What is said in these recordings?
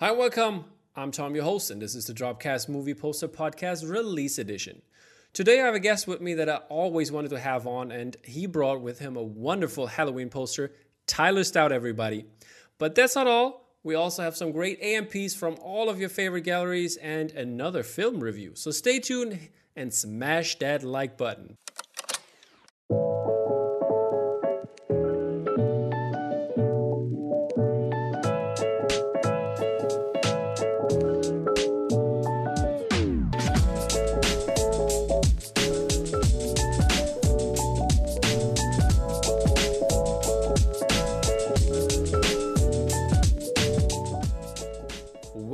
Hi, welcome. I'm Tom, your host, and this is the Dropcast Movie Poster Podcast Release Edition. Today, I have a guest with me that I always wanted to have on, and he brought with him a wonderful Halloween poster, Tyler Stout, everybody. But that's not all. We also have some great AMPs from all of your favorite galleries and another film review. So stay tuned and smash that like button.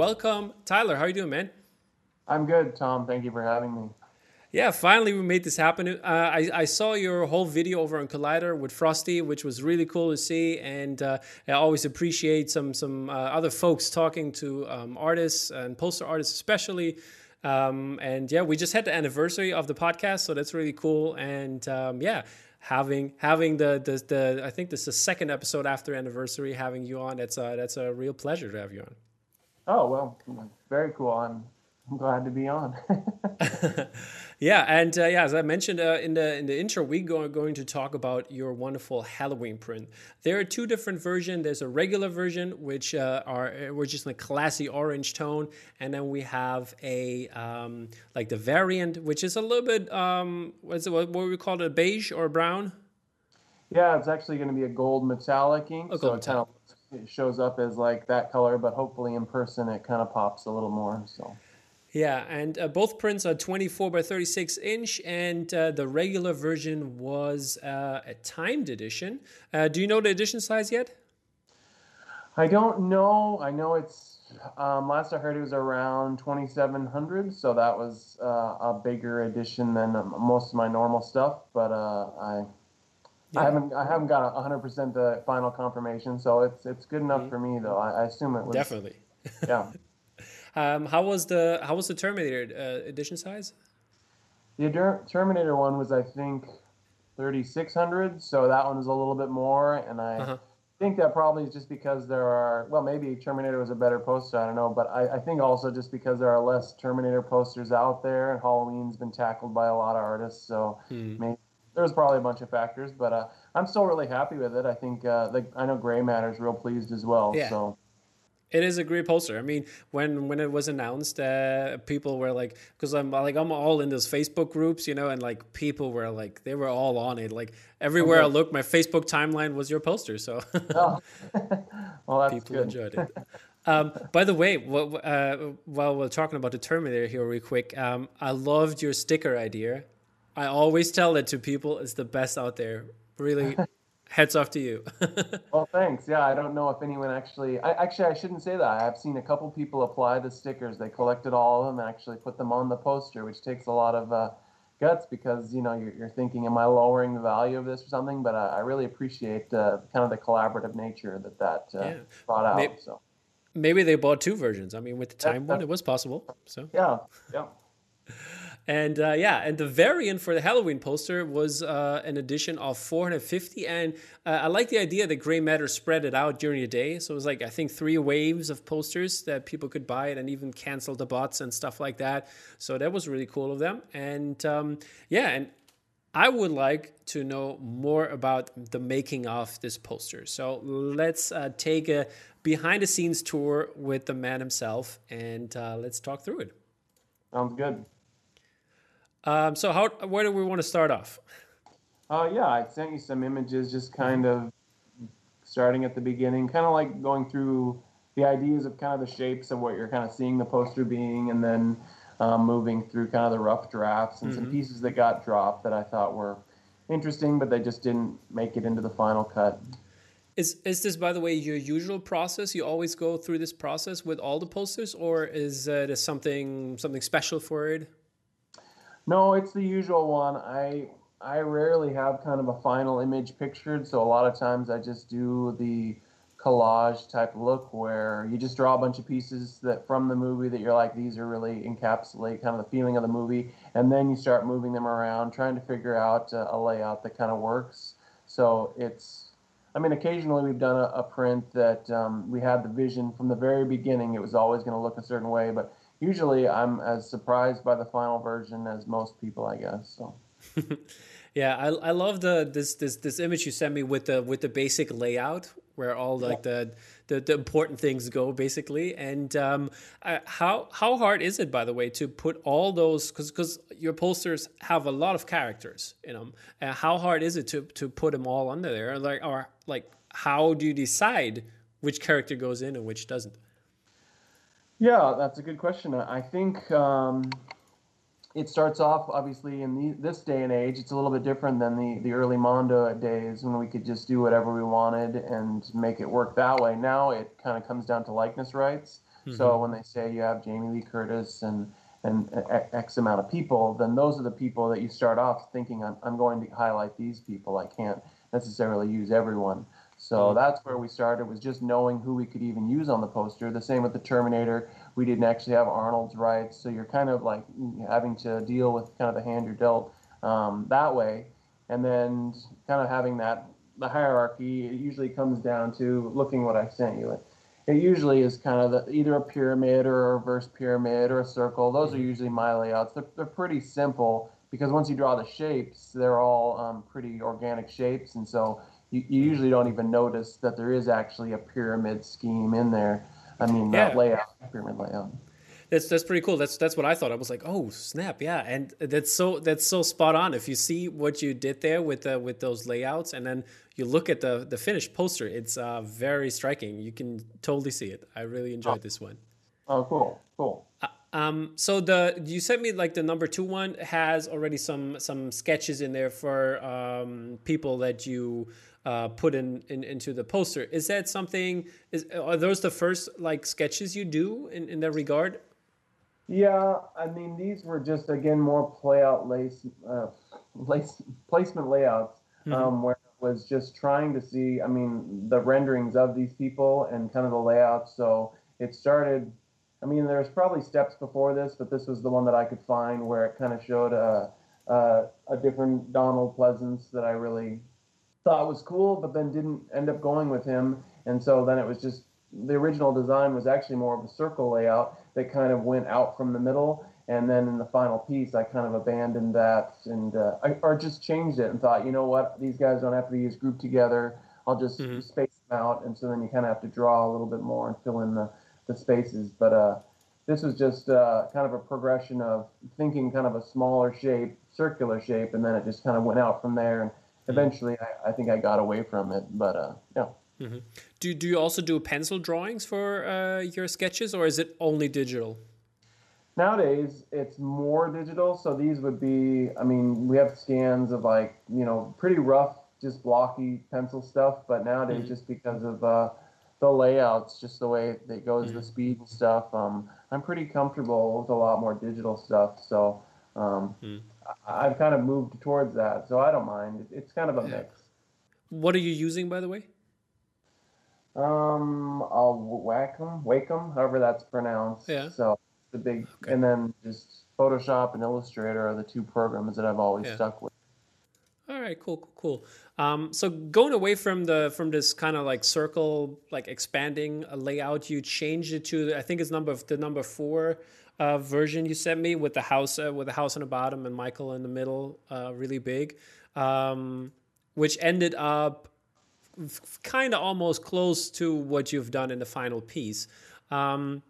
Welcome, Tyler. How are you doing, man? I'm good, Tom. Thank you for having me. Yeah, finally we made this happen. Uh, I, I saw your whole video over on Collider with Frosty, which was really cool to see, and uh, I always appreciate some some uh, other folks talking to um, artists and poster artists, especially. Um, and yeah, we just had the anniversary of the podcast, so that's really cool. And um, yeah, having having the, the the I think this is the second episode after anniversary, having you on. That's a that's a real pleasure to have you on. Oh well, very cool. I'm I'm glad to be on. yeah, and uh, yeah, as I mentioned uh, in the in the intro, we are going to talk about your wonderful Halloween print. There are two different versions. There's a regular version, which uh, are uh, which is in a classy orange tone, and then we have a um, like the variant, which is a little bit um, what's it, what, what we call it, a beige or brown. Yeah, it's actually going to be a gold metallic ink, so gold it kind of it shows up as like that color, but hopefully in person it kind of pops a little more. So. Yeah, and uh, both prints are 24 by 36 inch, and uh, the regular version was uh, a timed edition. Uh, do you know the edition size yet? I don't know. I know it's um, last I heard it was around 2700, so that was uh, a bigger edition than um, most of my normal stuff. But uh, I yeah. I haven't I haven't got 100 percent the final confirmation, so it's it's good enough mm-hmm. for me though. I, I assume it was definitely. Yeah. Um, how was the how was the Terminator uh, edition size? The Terminator one was I think 3600, so that one is a little bit more, and I uh-huh. think that probably is just because there are well maybe Terminator was a better poster I don't know, but I, I think also just because there are less Terminator posters out there, and Halloween's been tackled by a lot of artists, so hmm. maybe there was probably a bunch of factors, but uh, I'm still really happy with it. I think uh, the, I know Gray Matter's real pleased as well. Yeah. So it is a great poster. I mean, when when it was announced, uh, people were like, because I'm like I'm all in those Facebook groups, you know, and like people were like they were all on it. Like everywhere okay. I looked, my Facebook timeline was your poster. So oh. well, that's people good. enjoyed it. Um, by the way, uh, while we're talking about the Terminator here, real quick, um, I loved your sticker idea. I always tell it to people; it's the best out there. Really, heads off to you. well, thanks. Yeah, I don't know if anyone actually. I, actually, I shouldn't say that. I've seen a couple people apply the stickers. They collected all of them and actually put them on the poster, which takes a lot of uh, guts because you know you're, you're, thinking, am I lowering the value of this or something? But I, I really appreciate uh, kind of the collaborative nature that that uh, yeah. brought out. Maybe, so maybe they bought two versions. I mean, with the time one, it was possible. So yeah, yeah. And uh, yeah, and the variant for the Halloween poster was uh, an edition of 450. And uh, I like the idea that Gray Matter spread it out during the day. So it was like, I think, three waves of posters that people could buy it and even cancel the bots and stuff like that. So that was really cool of them. And um, yeah, and I would like to know more about the making of this poster. So let's uh, take a behind the scenes tour with the man himself and uh, let's talk through it. Sounds good. Um, so how where do we want to start off? Uh, yeah, I sent you some images, just kind of starting at the beginning, kind of like going through the ideas of kind of the shapes of what you're kind of seeing the poster being, and then um, moving through kind of the rough drafts and mm-hmm. some pieces that got dropped that I thought were interesting, but they just didn't make it into the final cut. Is is this, by the way, your usual process? You always go through this process with all the posters, or is it something something special for it? No, it's the usual one. I I rarely have kind of a final image pictured, so a lot of times I just do the collage type look where you just draw a bunch of pieces that from the movie that you're like these are really encapsulate kind of the feeling of the movie and then you start moving them around trying to figure out uh, a layout that kind of works so it's I mean, occasionally we've done a, a print that um, we had the vision from the very beginning. It was always going to look a certain way, but usually I'm as surprised by the final version as most people, I guess. So. yeah, I, I love the this this this image you sent me with the with the basic layout where all like the, the, the important things go basically. And um, how how hard is it, by the way, to put all those because because your posters have a lot of characters in them. Uh, how hard is it to to put them all under there? Like or like how do you decide which character goes in and which doesn't? Yeah, that's a good question. I think um, it starts off obviously in the, this day and age. It's a little bit different than the, the early Mondo days when we could just do whatever we wanted and make it work that way. Now it kind of comes down to likeness rights. Mm-hmm. So when they say you have Jamie Lee Curtis and and X amount of people, then those are the people that you start off thinking I'm, I'm going to highlight these people. I can't necessarily use everyone. So mm-hmm. that's where we started was just knowing who we could even use on the poster. The same with the Terminator. We didn't actually have Arnold's rights, so you're kind of like having to deal with kind of the hand you're dealt um, that way, and then kind of having that the hierarchy. It usually comes down to looking what I sent you. It, it usually is kind of the, either a pyramid or a reverse pyramid or a circle. Those are mm-hmm. usually my layouts. They're, they're pretty simple because once you draw the shapes, they're all um, pretty organic shapes, and so you, you usually don't even notice that there is actually a pyramid scheme in there. I mean, yeah. that layout, pyramid layout. That's that's pretty cool. That's that's what I thought. I was like, oh snap, yeah, and that's so that's so spot on. If you see what you did there with the, with those layouts, and then you look at the the finished poster, it's uh, very striking. You can totally see it. I really enjoyed oh. this one. Oh, cool, cool. Uh, um, so the you sent me like the number two one has already some some sketches in there for um, people that you uh, put in, in, into the poster. Is that something? Is are those the first like sketches you do in, in that regard? Yeah, I mean these were just again more play out lace, uh, lace placement layouts mm-hmm. um, where it was just trying to see. I mean the renderings of these people and kind of the layouts. So it started. I mean, there's probably steps before this, but this was the one that I could find where it kind of showed a, a, a different Donald Pleasence that I really thought was cool, but then didn't end up going with him. And so then it was just the original design was actually more of a circle layout that kind of went out from the middle. And then in the final piece, I kind of abandoned that and uh, I, or just changed it and thought, you know what, these guys don't have to be as grouped together. I'll just mm-hmm. space them out, and so then you kind of have to draw a little bit more and fill in the, the spaces. But uh, this was just uh, kind of a progression of thinking kind of a smaller shape, circular shape, and then it just kind of went out from there. And eventually I, I, think I got away from it, but uh, yeah. Mm-hmm. Do do you also do pencil drawings for uh, your sketches, or is it only digital? Nowadays, it's more digital. So these would be, I mean, we have scans of like you know pretty rough, just blocky pencil stuff. But nowadays, mm-hmm. just because of uh, the layouts, just the way it goes, mm-hmm. the speed and stuff, um, I'm pretty comfortable with a lot more digital stuff. So. Um, mm. I've kind of moved towards that, so I don't mind. It's kind of a yeah. mix. What are you using, by the way? Um, I'll Wacom, Wacom, however that's pronounced. Yeah. So the big, okay. and then just Photoshop and Illustrator are the two programs that I've always yeah. stuck with. All right, cool, cool, cool. Um, so going away from the from this kind of like circle, like expanding layout, you changed it to I think it's number the number four uh, version you sent me with the house uh, with the house on the bottom and Michael in the middle, uh, really big, um, which ended up kind of almost close to what you've done in the final piece. Um,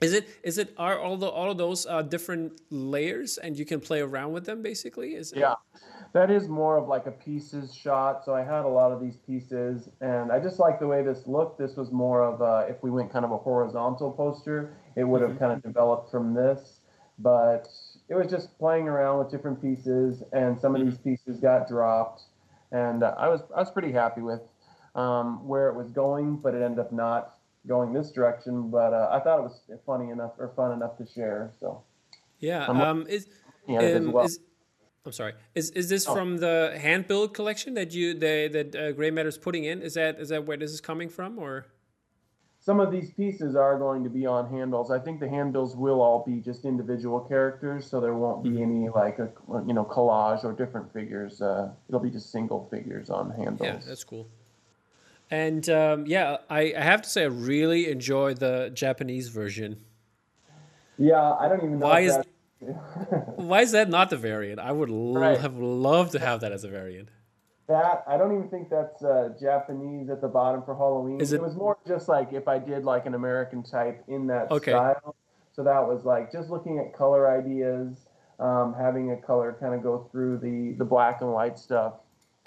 is it is it are all the all of those uh, different layers and you can play around with them basically? Is it? yeah that is more of like a pieces shot. So I had a lot of these pieces, and I just like the way this looked. This was more of a, if we went kind of a horizontal poster, it would have mm-hmm. kind of developed from this. But it was just playing around with different pieces, and some of mm-hmm. these pieces got dropped, and uh, I was I was pretty happy with um, where it was going, but it ended up not going this direction. But uh, I thought it was funny enough or fun enough to share. So yeah, um, is, um, well. is I'm sorry. Is is this oh. from the handbill collection that you the, that uh, Gray Matter is putting in? Is that is that where this is coming from, or? Some of these pieces are going to be on handbills. I think the handbills will all be just individual characters, so there won't be mm-hmm. any like a you know collage or different figures. Uh, it'll be just single figures on handbills. Yeah, that's cool. And um, yeah, I, I have to say, I really enjoy the Japanese version. Yeah, I don't even know. Why is why is that not the variant? I would l- Right. have loved to have that as a variant. that? I don't even think that's uh, Japanese at the bottom for Halloween. Is it- was more just like if I did like an American type in that Okay. style. So that was like just looking at color ideas, um, having a color kind of go through the the black and white stuff.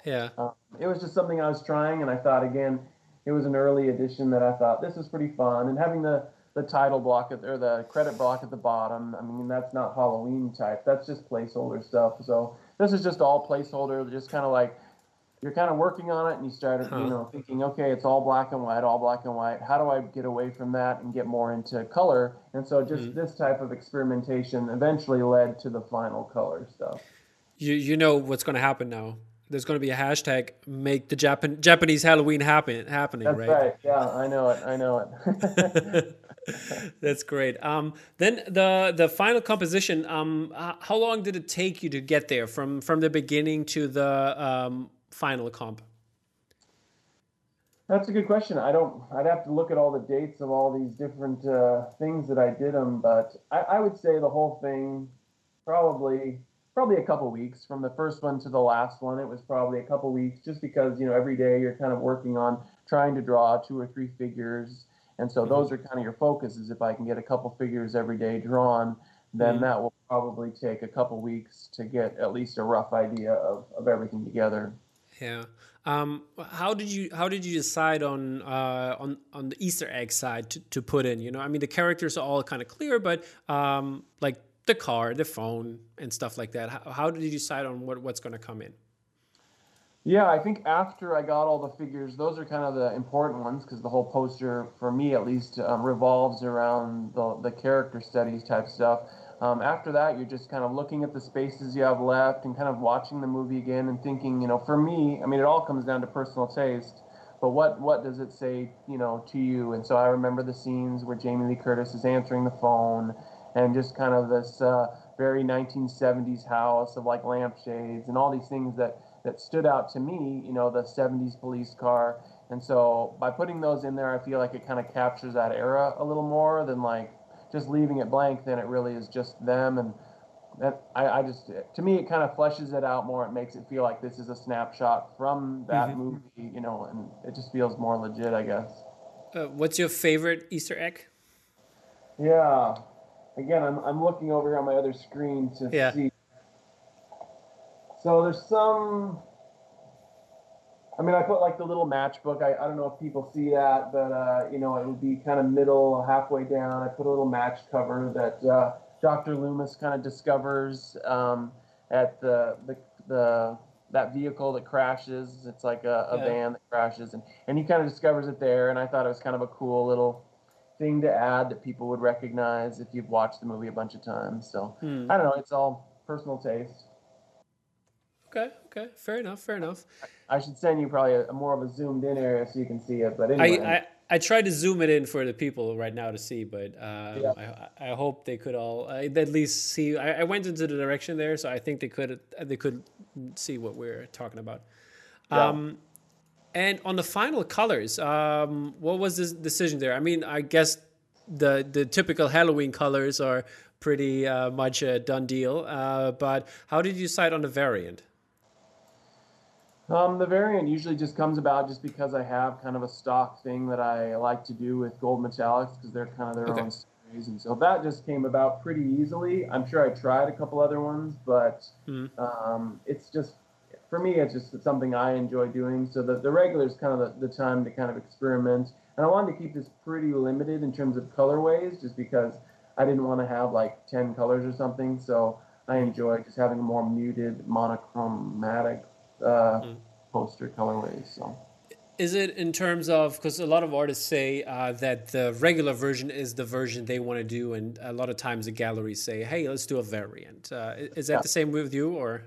Yeah. Um, it was just something I was trying, and I thought again, it was an early edition that I thought this is pretty fun, and having the the title block at, or the credit block at the bottom. I mean, that's not Halloween type. That's just placeholder stuff. So this is just all placeholder. Just kind of like you're kind of working on it, and you start Huh. you know thinking, okay, it's all black and white, all black and white. How do I get away from that and get more into color? And so just Mhm. this type of experimentation eventually led to the final color stuff. You you know what's going to happen now. There's going to be a hashtag make the Japan Japanese Halloween happen happening, That's right? right. Yeah, I know it. I know it. That's great. Um, then the the final composition. Um, how long did it take you to get there from from the beginning to the um, final comp? That's a good question. I don't. I'd have to look at all the dates of all these different uh, things that I did them, but I, I would say the whole thing probably probably a couple weeks from the first one to the last one. It was probably a couple weeks, just because you know every day you're kind of working on trying to draw two or three figures, and so those are kind of your focuses. If I can get a couple figures every day drawn, then Mhm. that will probably take a couple weeks to get at least a rough idea of, of everything together. Yeah. Um, how did you how did you decide on uh, on on the Easter egg side to, to put in? You know, I mean, the characters are all kind of clear, but um, like the car, the phone, and stuff like that. How, how did you decide on what what's going to come in? Yeah, I think after I got all the figures, those are kind of the important ones because the whole poster, for me at least, um, revolves around the, the character studies type stuff. Um, after that, you're just kind of looking at the spaces you have left and kind of watching the movie again and thinking, you know, for me, I mean, it all comes down to personal taste. But what what does it say, you know, to you? And so I remember the scenes where Jamie Lee Curtis is answering the phone, and just kind of this uh, very 1970s house of like lampshades and all these things that that stood out to me, you know, the 70s police car. And so by putting those in there, I feel like it kind of captures that era a little more than like just leaving it blank. Then it really is just them. And that I, I just, to me, it kind of fleshes it out more. It makes it feel like this is a snapshot from that Mhm. movie, you know, and it just feels more legit, I guess. Uh, what's your favorite Easter egg? Yeah. Again, I'm, I'm looking over here on my other screen to Yeah. see. So there's some. I mean, I put like the little matchbook. I, I don't know if people see that, but uh, you know, it would be kind of middle, halfway down. I put a little match cover that uh, Dr. Loomis kind of discovers um, at the, the the that vehicle that crashes. It's like a, a Yeah. van that crashes, and and he kind of discovers it there. And I thought it was kind of a cool little thing to add that people would recognize if you've watched the movie a bunch of times. So Hmm. I don't know. It's all personal taste. Okay, okay, fair enough, fair enough. I should send you probably a, a more of a zoomed in area so you can see it. But I, I I tried to zoom it in for the people right now to see, but um, Yeah. I, I hope they could all uh, at least see. I, I went into the direction there, so I think they could they could see what we're talking about. Yeah. Um, and on the final colors, um, what was the decision there? I mean, I guess the the typical Halloween colors are pretty uh, much a done deal. Uh, but how did you decide on the variant? Um, the variant usually just comes about just because I have kind of a stock thing that I like to do with gold metallics because they're kind of their Okay. own series, and so that just came about pretty easily. I'm sure I tried a couple other ones, but Mhm. um, it's just for me, it's just something I enjoy doing. So the the regular is kind of the, the time to kind of experiment, and I wanted to keep this pretty limited in terms of colorways, just because I didn't want to have like ten colors or something. So I enjoy just having a more muted, monochromatic uh, Mm. poster colorways. So Is it in terms of because a lot of artists say uh, that the regular version is the version they want to do, and a lot of times the galleries say, "Hey, let's do a variant." Uh, is that Yeah. the same with you, or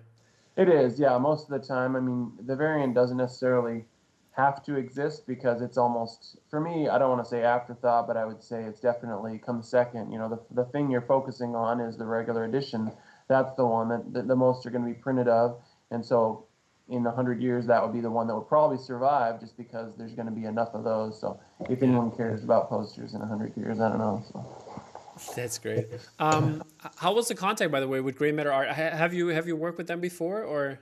it is, yeah. Most of the time, I mean, the variant doesn't necessarily have to exist because it's almost for me. I don't want to say afterthought, but I would say it's definitely comes second. You know, the the thing you're focusing on is the regular edition. That's the one that the, the most are going to be printed of, and so in 100 years that would be the one that would probably survive just because there's going to be enough of those. So if anyone cares about posters in 100 years, I don't know. So. That's great. Um, how was the contact, by the way, with Gray Matter Art? Have you have you worked with them before, or?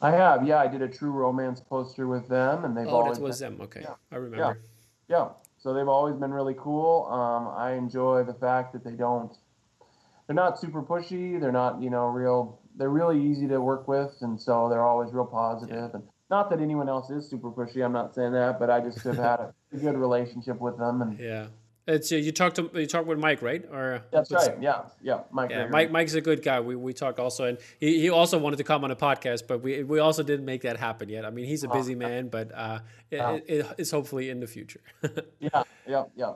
I have. Yeah, I did a True Romance poster with them, and they've oh, always. that was been, them. Okay, yeah, I remember. Yeah. yeah, so they've always been really cool. Um, I enjoy the fact that they don't. They're not super pushy. They're not, you know, real. They're really easy to work with, and so they're always real positive. Yeah. And not that anyone else is super pushy. I'm not saying that, but I just have had a, a good relationship with them, and yeah. It's uh, you talked to you talked with Mike, right? Or that's right. Yeah, yeah. Mike. Yeah, Mike. Mike's a good guy. We we talked also, and he, he also wanted to come on a podcast, but we we also didn't make that happen yet. I mean, he's a busy oh, man, but uh, it, oh. it, it's hopefully in the future. yeah, yeah, yeah.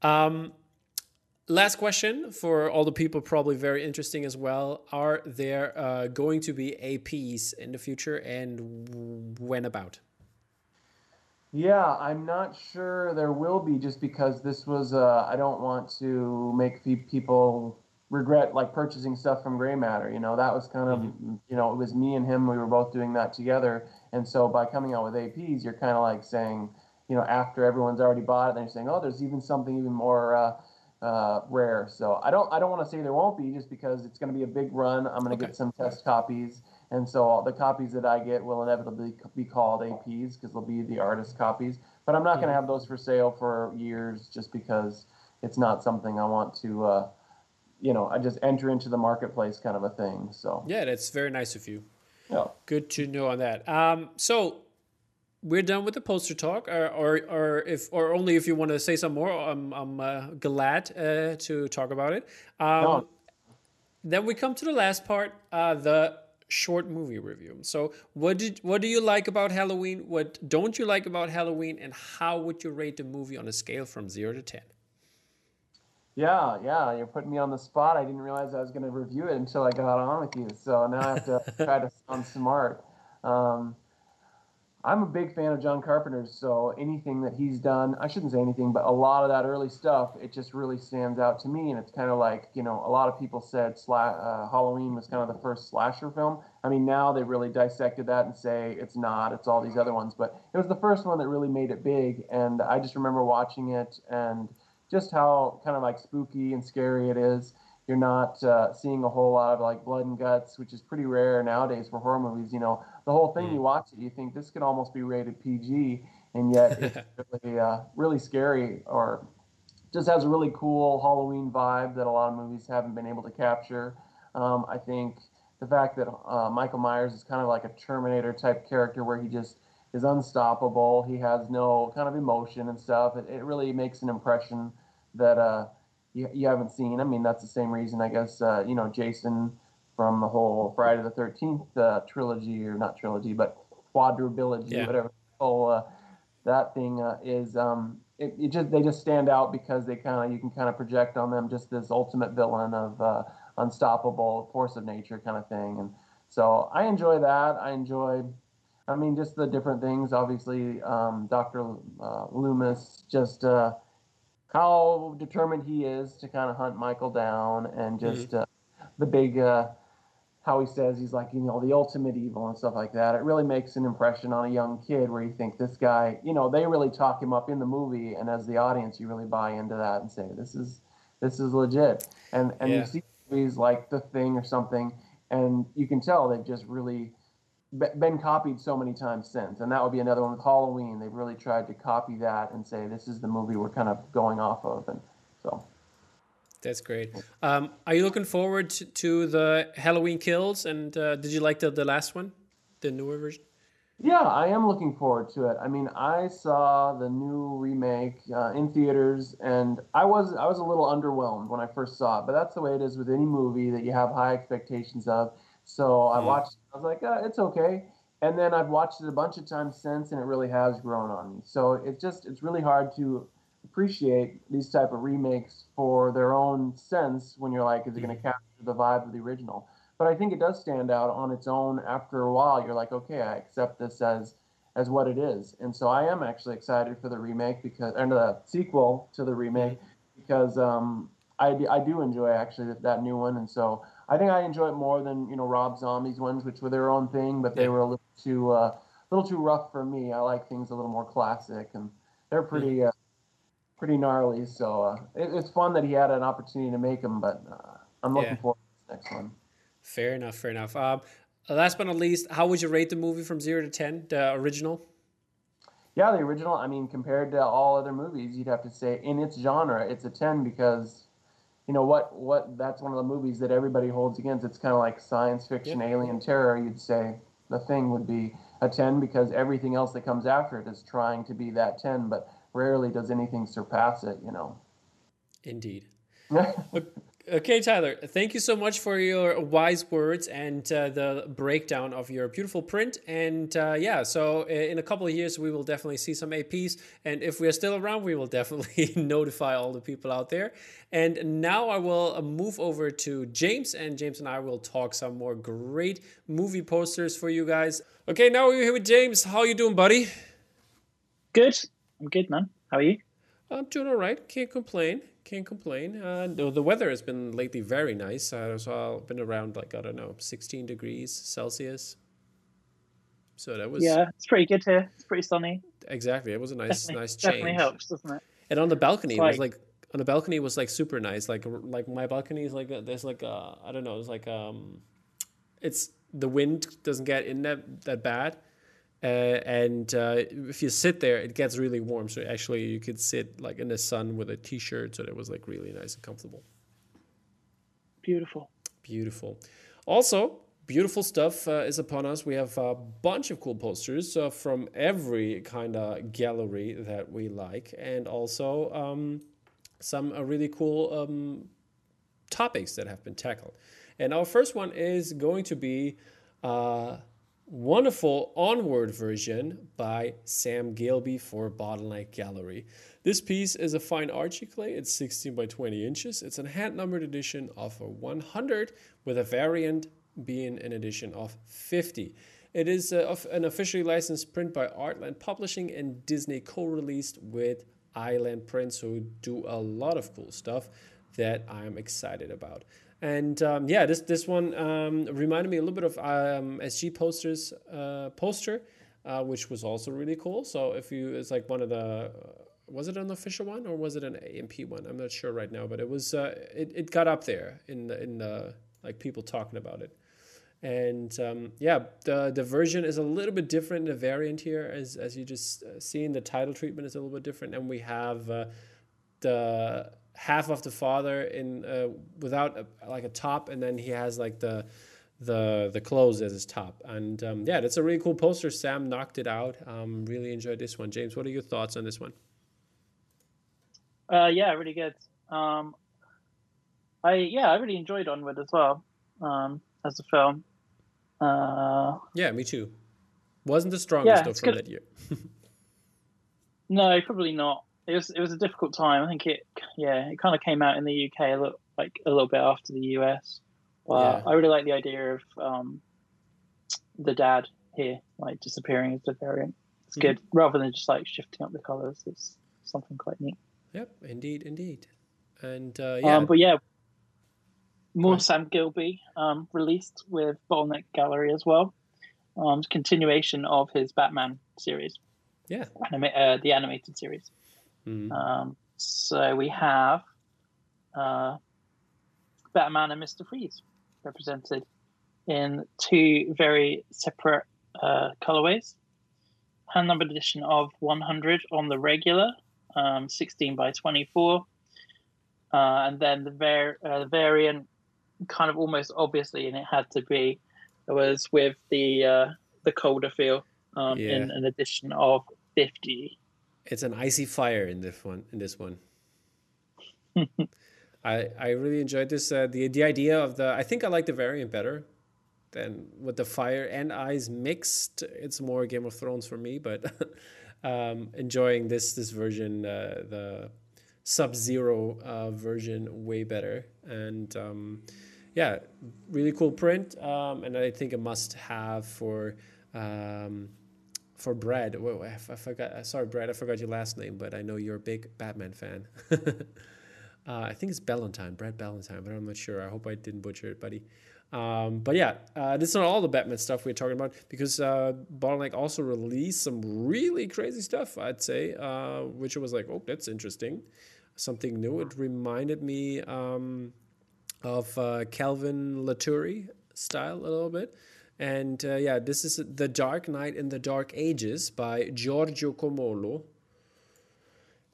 Um, last question for all the people, probably very interesting as well. Are there uh, going to be APs in the future, and when about? Yeah, I'm not sure there will be just because this was, uh, I don't want to make people regret like purchasing stuff from Gray Matter. You know, that was kind of, mm-hmm. you know, it was me and him, we were both doing that together. And so by coming out with APs, you're kind of like saying, you know, after everyone's already bought it, then you're saying, oh, there's even something even more uh, uh, rare. So I don't, I don't want to say there won't be just because it's going to be a big run. I'm going to okay. get some test copies and so all the copies that I get will inevitably be called APs because they'll be the artist copies. But I'm not going to have those for sale for years just because it's not something I want to, uh, you know, I just enter into the marketplace kind of a thing. So yeah, that's very nice of you. Yeah, good to know on that. Um, so we're done with the poster talk, or, or, or if, or only if you want to say some more, I'm, I'm uh, glad uh, to talk about it. Um, no. Then we come to the last part, uh, the short movie review. So, what did what do you like about Halloween? What don't you like about Halloween? And how would you rate the movie on a scale from zero to ten? Yeah, yeah, you're putting me on the spot. I didn't realize I was going to review it until I got on with you. So now I have to try to sound smart. Um, I'm a big fan of John Carpenter's, so anything that he's done, I shouldn't say anything, but a lot of that early stuff, it just really stands out to me. And it's kind of like, you know, a lot of people said sla- uh, Halloween was kind of the first slasher film. I mean, now they really dissected that and say it's not, it's all these other ones. But it was the first one that really made it big. And I just remember watching it and just how kind of like spooky and scary it is you're not uh, seeing a whole lot of like blood and guts, which is pretty rare nowadays for horror movies. You know, the whole thing mm. you watch it, you think this could almost be rated PG, and yet it's really, uh, really scary or just has a really cool Halloween vibe that a lot of movies haven't been able to capture. Um, I think the fact that uh, Michael Myers is kind of like a Terminator type character where he just is unstoppable. He has no kind of emotion and stuff. It, it really makes an impression that uh, you, you haven't seen. I mean, that's the same reason, I guess, uh, you know, Jason from the whole Friday the 13th uh, trilogy, or not trilogy, but quadrilogy, yeah. whatever. Whole, uh, that thing uh, is, um, it, it, just they just stand out because they kind of you can kind of project on them just this ultimate villain of uh, unstoppable force of nature kind of thing, and so I enjoy that. I enjoy, I mean, just the different things. Obviously, um, Doctor uh, Loomis just how determined he is to kind of hunt Michael down and just mm-hmm. uh, the big uh, how he says he's like you know the ultimate evil and stuff like that. It really makes an impression on a young kid where you think this guy, you know, they really talk him up in the movie, and as the audience, you really buy into that and say this is this is legit. And and yeah. you see movies like The Thing or something, and you can tell they've just really been copied so many times since. And that would be another one with Halloween. They've really tried to copy that and say this is the movie we're kind of going off of, and so. That's great. Um, are you looking forward to, the Halloween Kills? And uh, did you like the, the last one, the newer version? Yeah, I am looking forward to it. I mean, I saw the new remake uh, in theaters, and I was I was a little underwhelmed when I first saw it. But that's the way it is with any movie that you have high expectations of. So I mm. watched. I was like, uh, it's okay. And then I've watched it a bunch of times since, and it really has grown on me. So it's just it's really hard to appreciate these type of remakes for their own sense when you're like, is it going to mm. capture the vibe of the original? But I think it does stand out on its own. After a while, you're like, okay, I accept this as as what it is. And so I am actually excited for the remake because and the sequel to the remake mm-hmm. because um, I, I do enjoy actually that, that new one. And so I think I enjoy it more than you know Rob Zombie's ones, which were their own thing, but they were a little too uh, a little too rough for me. I like things a little more classic, and they're pretty uh, pretty gnarly. So uh, it, it's fun that he had an opportunity to make them, but uh, I'm looking yeah. forward to the next one. Fair enough. Fair enough. Um, last but not least, how would you rate the movie from zero to ten? The original. Yeah, the original. I mean, compared to all other movies, you'd have to say in its genre, it's a ten because, you know what? What that's one of the movies that everybody holds against. It's kind of like science fiction, yep. alien terror. You'd say the thing would be a ten because everything else that comes after it is trying to be that ten, but rarely does anything surpass it. You know. Indeed. Okay, Tyler, thank you so much for your wise words and uh, the breakdown of your beautiful print. And uh, yeah, so in a couple of years, we will definitely see some APs. And if we are still around, we will definitely notify all the people out there. And now I will uh, move over to James, and James and I will talk some more great movie posters for you guys. Okay, now we're here with James. How you doing, buddy? Good. I'm good, man. How are you? I'm doing all right. Can't complain can't complain. Uh, the weather has been lately very nice. Uh, so I've been around like I don't know, 16 degrees Celsius. So that was yeah, it's pretty good here. It's pretty sunny. Exactly, it was a nice, definitely, nice change. Definitely helps, doesn't it? And on the balcony, like, it was like on the balcony was like super nice. Like like my balcony is like a, there's like a I don't know, it's like um, it's the wind doesn't get in that that bad uh, and uh, if you sit there, it gets really warm. So actually, you could sit like in the sun with a t-shirt, so that was like really nice and comfortable. Beautiful. Beautiful. Also, beautiful stuff uh, is upon us. We have a bunch of cool posters uh, from every kind of gallery that we like, and also um, some uh, really cool um, topics that have been tackled. And our first one is going to be uh, wonderful onward version by Sam Gilby for Bottleneck Gallery. This piece is a fine art giclée. It's 16 by 20 inches. It's a hand numbered edition of a 100 with a variant being an edition of 50. It is uh, an officially licensed print by Artland Publishing and Disney co-released with Island Prints, who do a lot of cool stuff that I'm excited about. And um, yeah, this this one um, reminded me a little bit of um, SG posters uh, poster, uh, which was also really cool. So if you, it's like one of the, was it an official one or was it an AMP one? I'm not sure right now, but it was uh, it, it got up there in the, in the like people talking about it. And um, yeah, the the version is a little bit different. The variant here, as as you just uh, seen, the title treatment is a little bit different, and we have uh, the half of the father in uh, without a, like a top, and then he has like the the the clothes as his top. And um, yeah, that's a really cool poster. Sam knocked it out. Um, really enjoyed this one. James, what are your thoughts on this one? Uh, yeah, really good. Um, I yeah, I really enjoyed Onward as well um, as a film. Uh, yeah, me too. Wasn't the strongest yeah, though from that year. no, probably not it was it was a difficult time. I think it yeah it kind of came out in the UK a little like a little bit after the US. But yeah. I really like the idea of um, the dad here like disappearing as the variant. It's mm-hmm. good rather than just like shifting up the colors. It's something quite neat. Yep, indeed, indeed. And uh, yeah, um, but yeah, more Sam Gilby um, released with Bottleneck Gallery as well. Um, continuation of his Batman series. Yeah, Anima- uh, the animated series. Mm-hmm. Um, so we have uh, Batman and Mister Freeze represented in two very separate uh, colorways. Hand numbered edition of 100 on the regular, um, 16 by 24, uh, and then the var- uh, variant, kind of almost obviously, and it had to be, it was with the uh, the colder feel um, yeah. in an edition of 50 it's an icy fire in this one. In this one, I I really enjoyed this. Uh, the the idea of the I think I like the variant better than with the fire and eyes mixed. It's more Game of Thrones for me, but um, enjoying this this version, uh, the Sub Zero uh, version, way better. And um, yeah, really cool print, um, and I think a must have for. Um, for Brad. I forgot. Uh, sorry, Brad. I forgot your last name, but I know you're a big Batman fan. Uh, I think it's Ballantine, Brad Ballantine, but I'm not sure. I hope I didn't butcher it, buddy. Um, but yeah, uh, this is not all the Batman stuff we're talking about because uh, Bottleneck also released some really crazy stuff, I'd say, uh, which was like, oh, that's interesting. Something new. It reminded me um, of uh, Calvin Latourie style a little bit. And uh, yeah, this is The Dark Knight in the Dark Ages by Giorgio Comolo.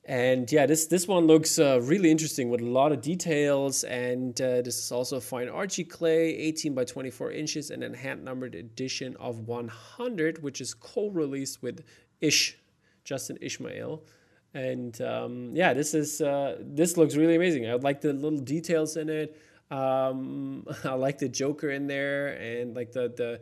And yeah, this this one looks uh, really interesting with a lot of details. And uh, this is also a fine art giclée, 18 by 24 inches, and then hand numbered edition of 100, which is co-released with Ish, Justin Ishmael. And um, yeah, this is uh, this looks really amazing. I like the little details in it. Um, I like the Joker in there, and like the the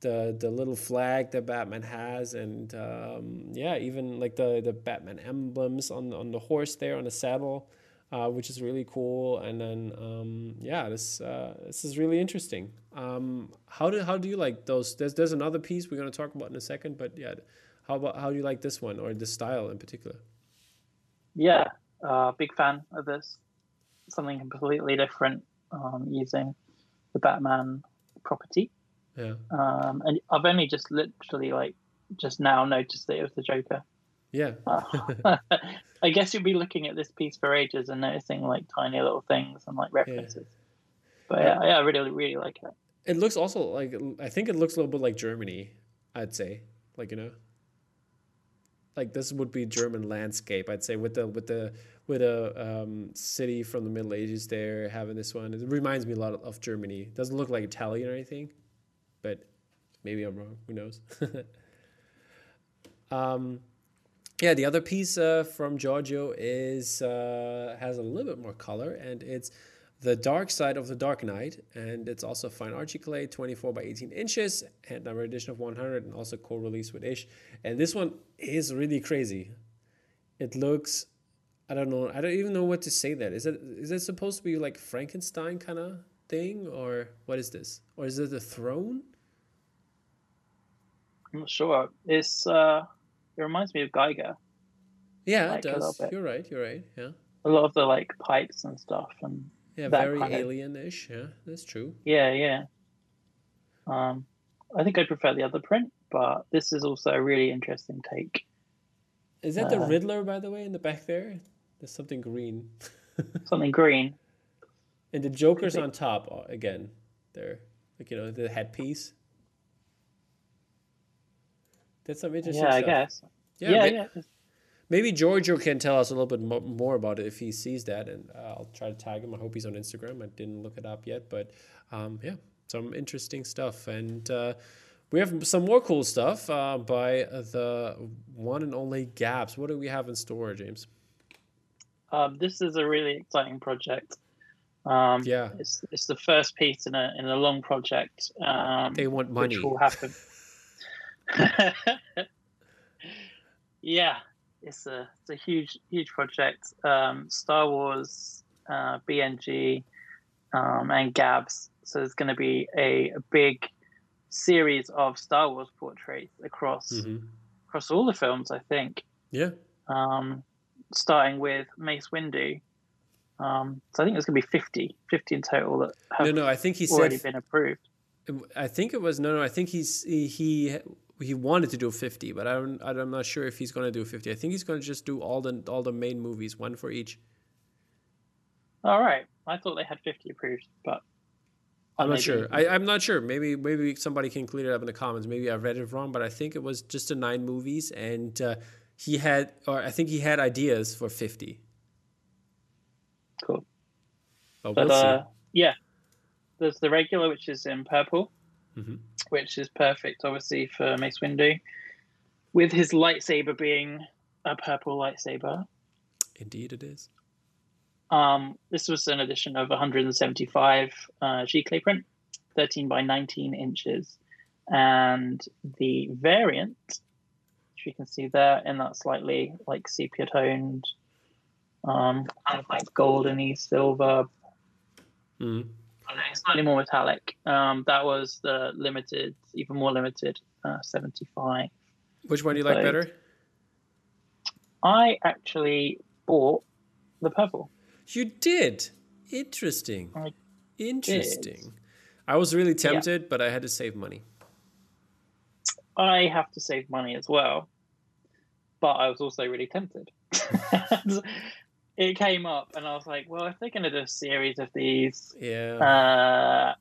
the the little flag that Batman has, and um, yeah, even like the the Batman emblems on on the horse there on the saddle, uh, which is really cool. And then um, yeah, this uh, this is really interesting. Um, how do how do you like those? There's there's another piece we're gonna talk about in a second, but yeah, how about how do you like this one or the style in particular? Yeah, uh, big fan of this. Something completely different um, using the Batman property. Yeah. Um, and I've only just literally like just now noticed that it was the Joker. Yeah. uh, I guess you'll be looking at this piece for ages and noticing like tiny little things and like references. Yeah. But yeah, yeah, I really, really like it. It looks also like I think it looks a little bit like Germany. I'd say, like you know, like this would be German landscape. I'd say with the with the with a um, city from the Middle Ages there having this one. It reminds me a lot of Germany. It doesn't look like Italian or anything but maybe I'm wrong. Who knows? um, yeah, the other piece uh, from Giorgio is uh, has a little bit more color, and it's the dark side of the Dark Knight, and it's also fine art giclée, 24 by 18 inches, and number edition of 100, and also co-release with Ish. And this one is really crazy. It looks, I don't know, I don't even know what to say. That is it. Is it supposed to be like Frankenstein kind of thing, or what is this? Or is it the throne? I'm not sure. It's uh, it reminds me of Giger. Yeah, like, it does. You're right. You're right. Yeah. A lot of the like pipes and stuff and yeah, very alien-ish. Yeah, that's true. Yeah, yeah. Um, I think I prefer the other print, but this is also a really interesting take. Is that uh, the Riddler, by the way, in the back there? There's something green. something green. And the Joker's on top uh, again. There, like you know, the headpiece. That's some interesting. Yeah, stuff. I guess. Yeah, yeah, maybe, yeah. Maybe Giorgio can tell us a little bit more about it if he sees that, and uh, I'll try to tag him. I hope he's on Instagram. I didn't look it up yet, but um, yeah, some interesting stuff, and uh, we have some more cool stuff uh, by the one and only Gabz. What do we have in store, James? Um, this is a really exciting project. Um, yeah, it's it's the first piece in a in a long project. Um, they want money. Which will happen. yeah, it's a it's a huge huge project. Um, Star Wars, uh, BNG, um, and Gabz. So there's going to be a, a, big series of Star Wars portraits across mm-hmm. across all the films. I think. Yeah. Um, starting with Mace Windu. Um, so I think there's going to be 50, 50 in total that have no, no. I think he already said, been approved. I think it was no, no. I think he's he, he he wanted to do 50 but I'm, I'm not sure if he's going to do 50 i think he's going to just do all the all the main movies one for each all right i thought they had 50 approved but i'm not sure I, i'm not sure maybe maybe somebody can clear it up in the comments maybe i read it wrong but i think it was just the nine movies and uh, he had or i think he had ideas for 50 cool. But, but we'll uh, yeah. There's the regular which is in purple mm-hmm. which is perfect, obviously, for Mace Windu, with his lightsaber being a purple lightsaber. Indeed, it is. Um, this was an edition of 175 uh, Giclée print, 13 by 19 inches, and the variant, which you can see there, in that slightly like sepia toned, um, kind of like goldeny silver. Mm slightly more metallic. Um, that was the limited, even more limited, uh, 75. Which one do you like better? I actually bought the purple. You did. Interesting. I Interesting. Did. I was really tempted, yeah. but I had to save money. I have to save money as well, but I was also really tempted. it came up, and I was like, "Well, if they're going to do a series of these, yeah, uh,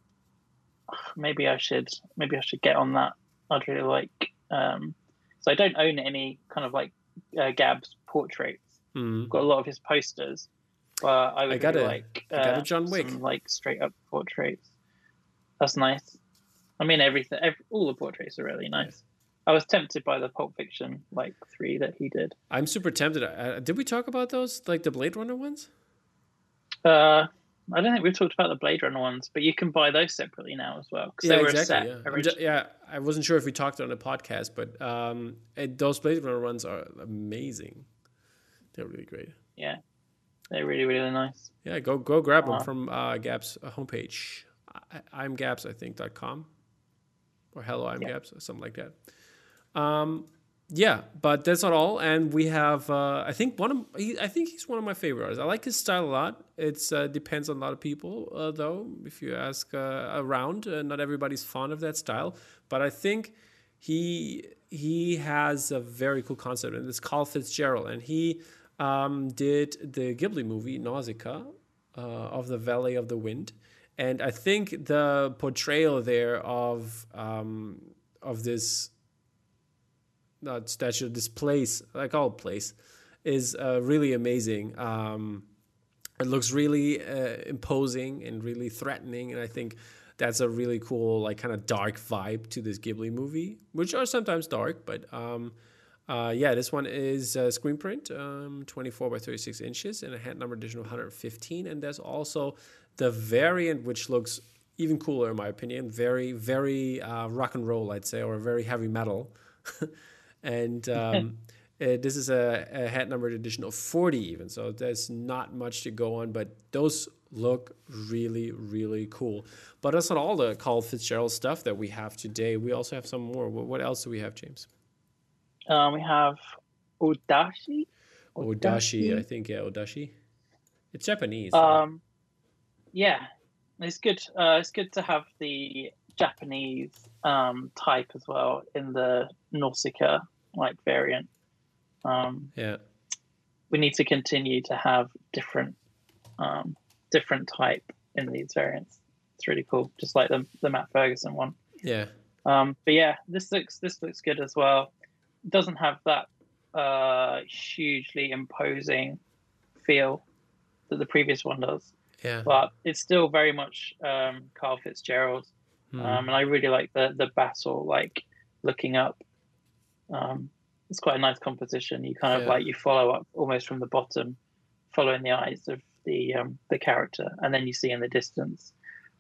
maybe I should, maybe I should get on that. I'd really like. Um, so I don't own any kind of like uh, Gabz portraits. Mm. Got a lot of his posters, but I would I got really a, like uh, I got a uh, John Wick, some, like straight up portraits. That's nice. I mean, everything, every, all the portraits are really nice. I was tempted by the Pulp Fiction like three that he did. I'm super tempted. Uh, did we talk about those, like the Blade Runner ones? Uh, I don't think we've talked about the Blade Runner ones, but you can buy those separately now as well because yeah, they were exactly, set. Yeah. Just, yeah, I wasn't sure if we talked on the podcast, but um, it, those Blade Runner ones are amazing. They're really great. Yeah, they're really really nice. Yeah, go go grab them uh, from uh, Gabz's homepage. I, I'm Gabz, I think dot com, or hello I'm yeah. Gabz, or something like that. Um, yeah, but that's not all. And we have, uh, I think one of, he, I think he's one of my favorite artists. I like his style a lot. It uh, depends on a lot of people, uh, though. If you ask uh, around, uh, not everybody's fond of that style. But I think he he has a very cool concept, and it's Karl Fitzgerald, and he um, did the Ghibli movie Nausicaa uh, of the Valley of the Wind, and I think the portrayal there of um, of this not statue, this place, like all place, is uh, really amazing. Um, it looks really uh, imposing and really threatening, and I think that's a really cool, like, kind of dark vibe to this Ghibli movie, which are sometimes dark, but um, uh, yeah, this one is uh, screen print, um, 24 by 36 inches, and a hand number edition of 115. And there's also the variant, which looks even cooler, in my opinion. Very, very uh, rock and roll, I'd say, or very heavy metal. and um, uh, this is a, a hat numbered edition of 40 even so there's not much to go on but those look really really cool. But that's not all the karl fitzgerald stuff that we have today. We also have some more. What else do we have james? Um, we have odashi odashi, odashi i think yeah odashi it's japanese um right? yeah it's good uh, it's good to have the Japanese um, type as well in the Nausicaa like variant. Um, yeah, we need to continue to have different um, different type in these variants. It's really cool, just like the the Matt Ferguson one. Yeah. Um, but yeah, this looks this looks good as well. It doesn't have that uh, hugely imposing feel that the previous one does. Yeah. But it's still very much um, Karl Fitzgerald Mm. Um, and I really like the the battle, like looking up. Um, it's quite a nice composition. You kind of yeah. like you follow up almost from the bottom, following the eyes of the um, the character, and then you see in the distance,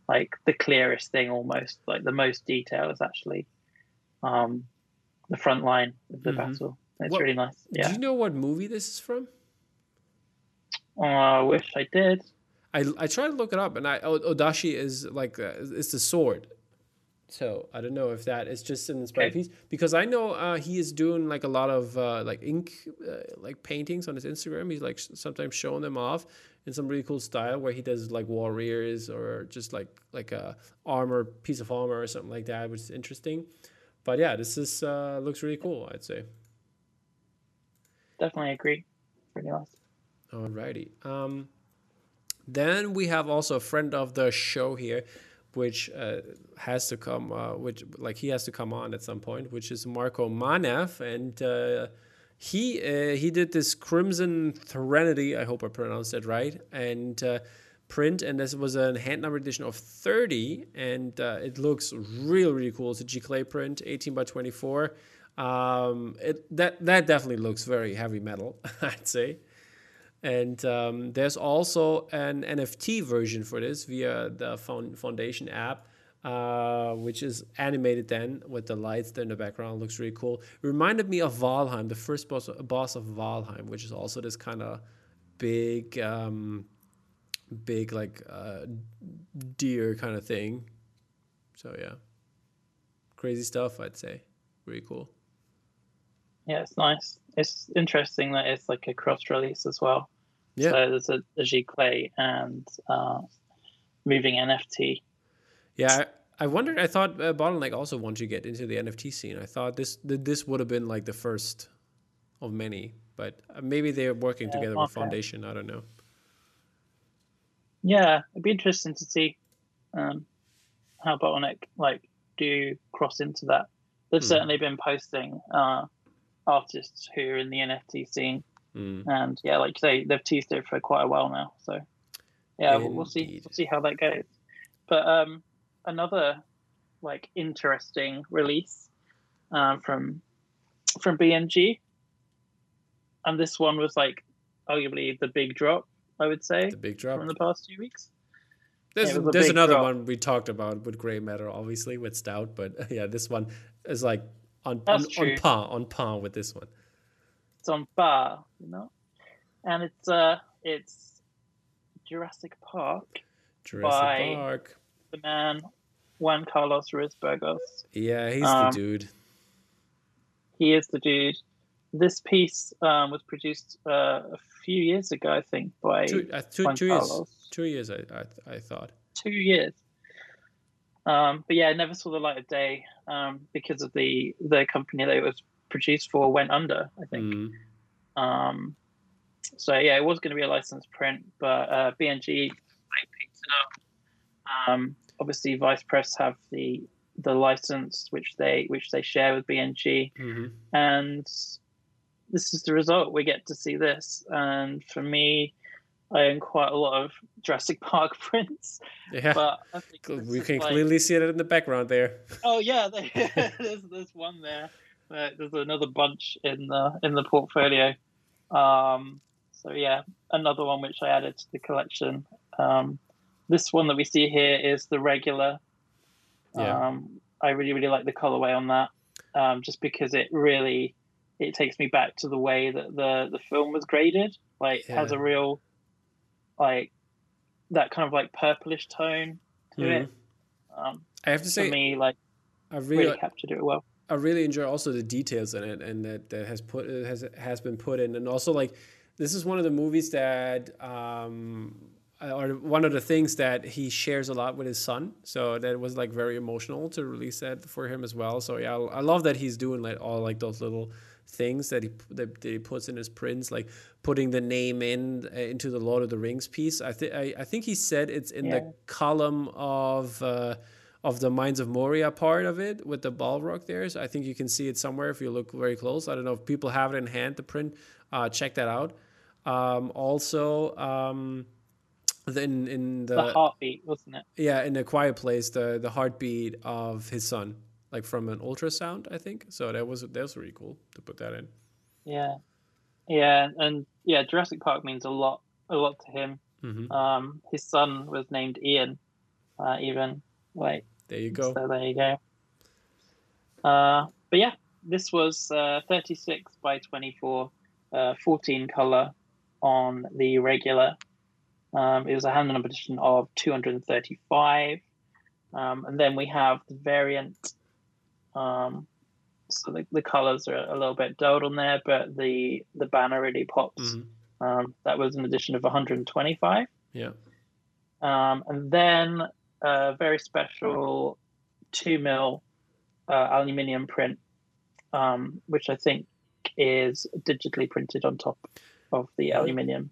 like the clearest thing, almost like the most detail is actually um, the front line of the mm-hmm. battle. It's what, really nice. Yeah. Do you know what movie this is from? Oh, I wish I did. I, I tried to look it up, and I Odashi is like uh, it's the sword. So I don't know if that is just an inspired okay. piece because I know uh, he is doing like a lot of uh, like ink uh, like paintings on his Instagram. He's like sometimes showing them off in some really cool style where he does like warriors or just like like a armor piece of armor or something like that, which is interesting. But yeah, this is uh, looks really cool. I'd say. Definitely agree. Pretty nice. Alrighty. Um, then we have also a friend of the show here which uh, has to come, uh, which like he has to come on at some point, which is Marko Manev, and uh, he uh, he did this Crimson Threnody. I hope I pronounced that right, and uh, print, and this was a hand number edition of 30, and uh, it looks really really cool. It's a giclée print, 18 by 24. Um, it that that definitely looks very heavy metal, I'd say. And um, there's also an NFT version for this via the Foundation app, uh, which is animated then with the lights there in the background. Looks really cool. Reminded me of Valheim, the first boss, boss of Valheim, which is also this kind of big, um, big like uh, deer kind of thing. So yeah, crazy stuff. I'd say, really cool. Yeah, it's nice. It's interesting that it's like a cross release as well. Yeah. So there's a, a Giclée and uh, moving NFT. Yeah, I, I wondered. I thought uh, Bottleneck also wants you get into the NFT scene. I thought this this would have been like the first of many, but uh, maybe they're working yeah, together with Foundation. I don't know. Yeah, it'd be interesting to see um, how Bottleneck like do cross into that. They've mm. certainly been posting uh, artists who are in the NFT scene, mm. and yeah, like you say, they've teased it for quite a while now. So yeah, we'll, we'll, see. We'll see how that goes. But um, another like interesting release um, from from BNG, and this one was like arguably the big drop. I would say the big drop from the past few weeks. There's, yeah, there's another drop. one we talked about with Grey Matter, obviously with Stout, but yeah, this one is like on on, on, par on par with this one. On par, you know, and it's uh it's Jurassic Park. Jurassic Park. The man Juan Carlos Ruiz Burgos. Yeah, he's um, the dude. He is the dude. This piece um, was produced uh, a few years ago, I think, by two, uh, two, two years. Two years, I, I, I thought. Two years. Um, but yeah, it never saw the light of day um, because of the the company that it was produced for went under. I think. Mm. Um, so yeah, it was going to be a licensed print, but uh, BNG like, picked it up. Um, obviously, Vice Press have the the license which they which they share with BNG, mm-hmm. and this is the result. We get to see this, and for me, I own quite a lot of Jurassic Park prints. Yeah, but we can like... clearly see it in the background there. Oh yeah, there's there's one there. There's another bunch in the in the portfolio. Um, so yeah, another one which I added to the collection. Um, this one that we see here is the regular. Yeah. Um, I really really like the colorway on that, um, just because it really it takes me back to the way that the the film was graded. Like yeah. has a real like that kind of like purplish tone to mm. it. Um, I have to say, me, like I really, really captured it well. I really enjoy also the details in it, and that, that has put has has been put in, and also like this is one of the movies that um, or one of the things that he shares a lot with his son. So that was like very emotional to release that for him as well. So yeah, I love that he's doing like all like those little things that he that, that he puts in his prints, like putting the name in uh, into the Lord of the Rings piece. I think I think he said it's in yeah. the column of. Uh, of the Mines of Moria part of it with the Balrog there. So I think you can see it somewhere if you look very close. I don't know if people have it in hand, the print. Uh, check that out. Um, also, um, in in the, the, heartbeat, wasn't it? Yeah, in a quiet place, the the heartbeat of his son, like from an ultrasound, I think. So that was that was really cool to put that in. Yeah, yeah, and yeah, Jurassic Park means a lot, a lot to him. Mm-hmm. Um, his son was named Ian, uh, even like. There you go. So there you go. Uh, but yeah, this was uh, 36 by 24, uh, 14 color on the regular. Um, it was a hand number edition of 235. Um, and then we have the variant. Um, so the, the colors are a little bit dulled on there, but the, the banner really pops. Mm-hmm. Um, that was an edition of 125. Yeah. Um, and then a very special two mil uh, aluminium print, um, which I think is digitally printed on top of the aluminium.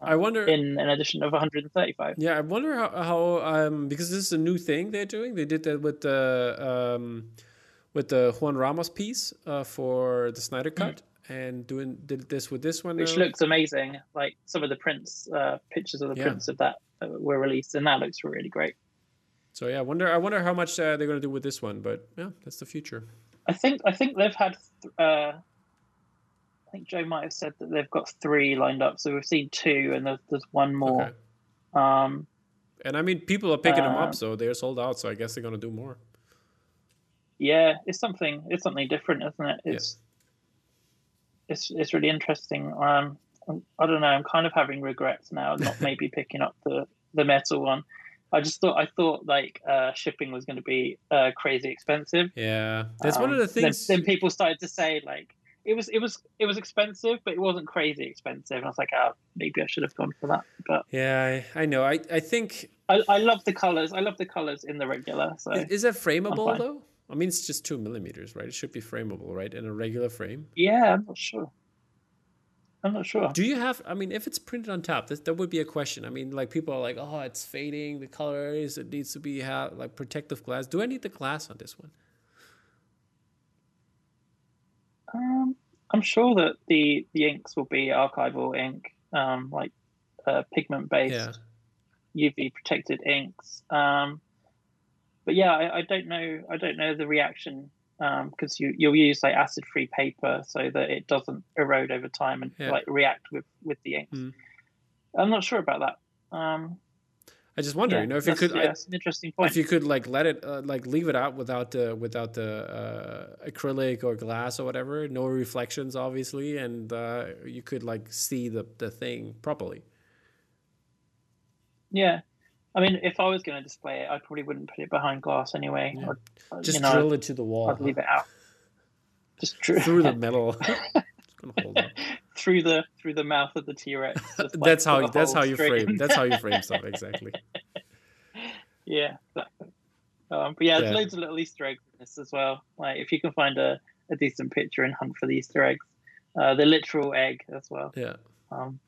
I wonder in an edition of 135. Yeah, I wonder how, how um because this is a new thing they're doing. They did that with the um with the Juan Ramos piece uh, for the Snyder mm. Cut. Mm. And doing did this with this one, which looks amazing. Like some of the prints, uh, pictures of the yeah. prints of that uh, were released, and that looks really great. So yeah, I wonder. I wonder how much uh, they're going to do with this one, but yeah, that's the future. I think. I think they've had uh, I think Joe might have said that they've got three lined up. So we've seen two, and there's, there's one more. Okay. Um, and I mean, people are picking uh, them up, so they're sold out. So I guess they're gonna do more. Yeah, it's something. It's something different, isn't it? It's yeah. it's it's really interesting. Um, I don't know. I'm kind of having regrets now, not maybe picking up the the metal one. I just thought I thought like uh, shipping was going to be uh, crazy expensive. Yeah, that's um, one of the things. Then, then, people started to say like it was it was it was expensive, but it wasn't crazy expensive. And I was like, oh, maybe I should have gone for that. But yeah, I, I know. I I think I, I love the colors. I love the colors in the regular. So is it frameable though? I mean, it's just two millimeters, right? It should be frameable, right, in a regular frame. Yeah, I'm not sure. I'm not sure. Do you have? I mean, if it's printed on top, that, that would be a question. I mean, like people are like, "Oh, it's fading. The colors. It needs to be have like protective glass." Do I need the glass on this one? Um, I'm sure that the the inks will be archival ink, um, like uh, pigment based, yeah. UV protected inks. Um, but yeah, I, I, don't know. I don't know the reaction because um, you you'll use like acid free paper so that it doesn't erode over time and yeah. like react with with the inks. Mm. I'm not sure about that. Um, I just wonder, yeah, you know, if you could, yeah, an interesting point. If you could like let it, uh, like leave it out without the without the uh, acrylic or glass or whatever, no reflections, obviously, and uh, you could like see the the thing properly. Yeah, I mean, if I was going to display it, I probably wouldn't put it behind glass anyway. Yeah. I'd, just you know, drill it to the wall. I'd leave it out. Just dr- through the metal. through the through the mouth of the T Rex. Like that's how that's how you frame that's how you frame stuff exactly. yeah, exactly. Um, but yeah, there's yeah. loads of little Easter eggs in this as well. Like if you can find a, a decent picture and hunt for the Easter eggs, uh, the literal egg as well. Yeah. Um,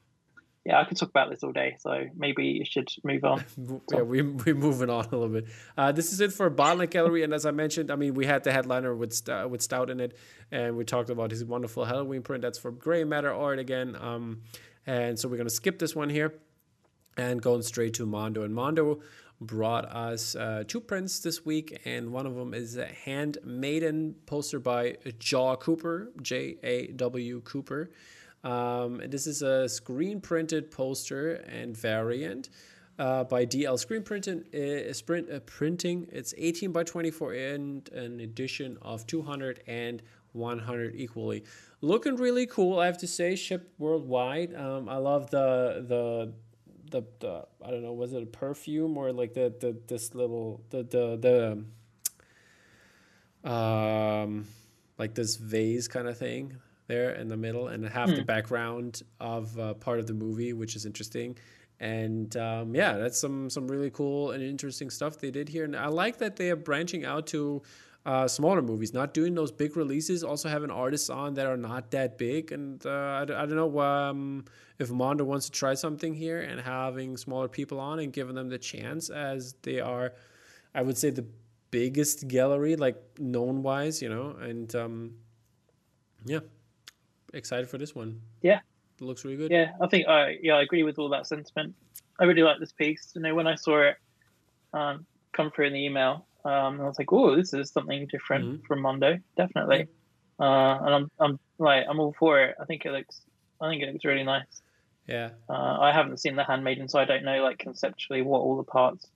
yeah, I could talk about this all day, so maybe you should move on. yeah, we, we're moving on a little bit. Uh, this is it for Bottleneck Gallery, and as I mentioned, I mean, we had the headliner with Stout, with Stout in it, and we talked about his wonderful Halloween print. That's for Grey Matter Art again. Um, and so we're going to skip this one here and going straight to Mondo. And Mondo brought us uh, two prints this week, and one of them is a handmaiden poster by Jaw Cooper, J A W Cooper. Um, this is a screen printed poster and variant uh, by DL Screen Printing. Uh, sprint, uh, printing. It's 18 by 24 and an edition of 200 and 100 equally. Looking really cool, I have to say. Shipped worldwide. Um, I love the the the, the I don't know was it a perfume or like the the this little the the the um like this vase kind of thing there in the middle and have the hmm. background of uh, part of the movie, which is interesting. And um, yeah, that's some some really cool and interesting stuff they did here. And I like that they are branching out to uh, smaller movies, not doing those big releases. Also having artists on that are not that big. And uh, I, I don't know um, if Mondo wants to try something here and having smaller people on and giving them the chance as they are, I would say, the biggest gallery, like known wise, you know. And um, yeah, excited for this one. Yeah, it looks really good. Yeah, I think I yeah I agree with all that sentiment. I really like this piece. You know, when I saw it um, come through in the email, um, I was like, "Oh, this is something different mm-hmm. from Mondo, definitely." Yeah. Uh, and I'm I'm like I'm all for it. I think it looks I think it looks really nice. Yeah. Uh, I haven't seen the handmaiden, so I don't know like conceptually what all the parts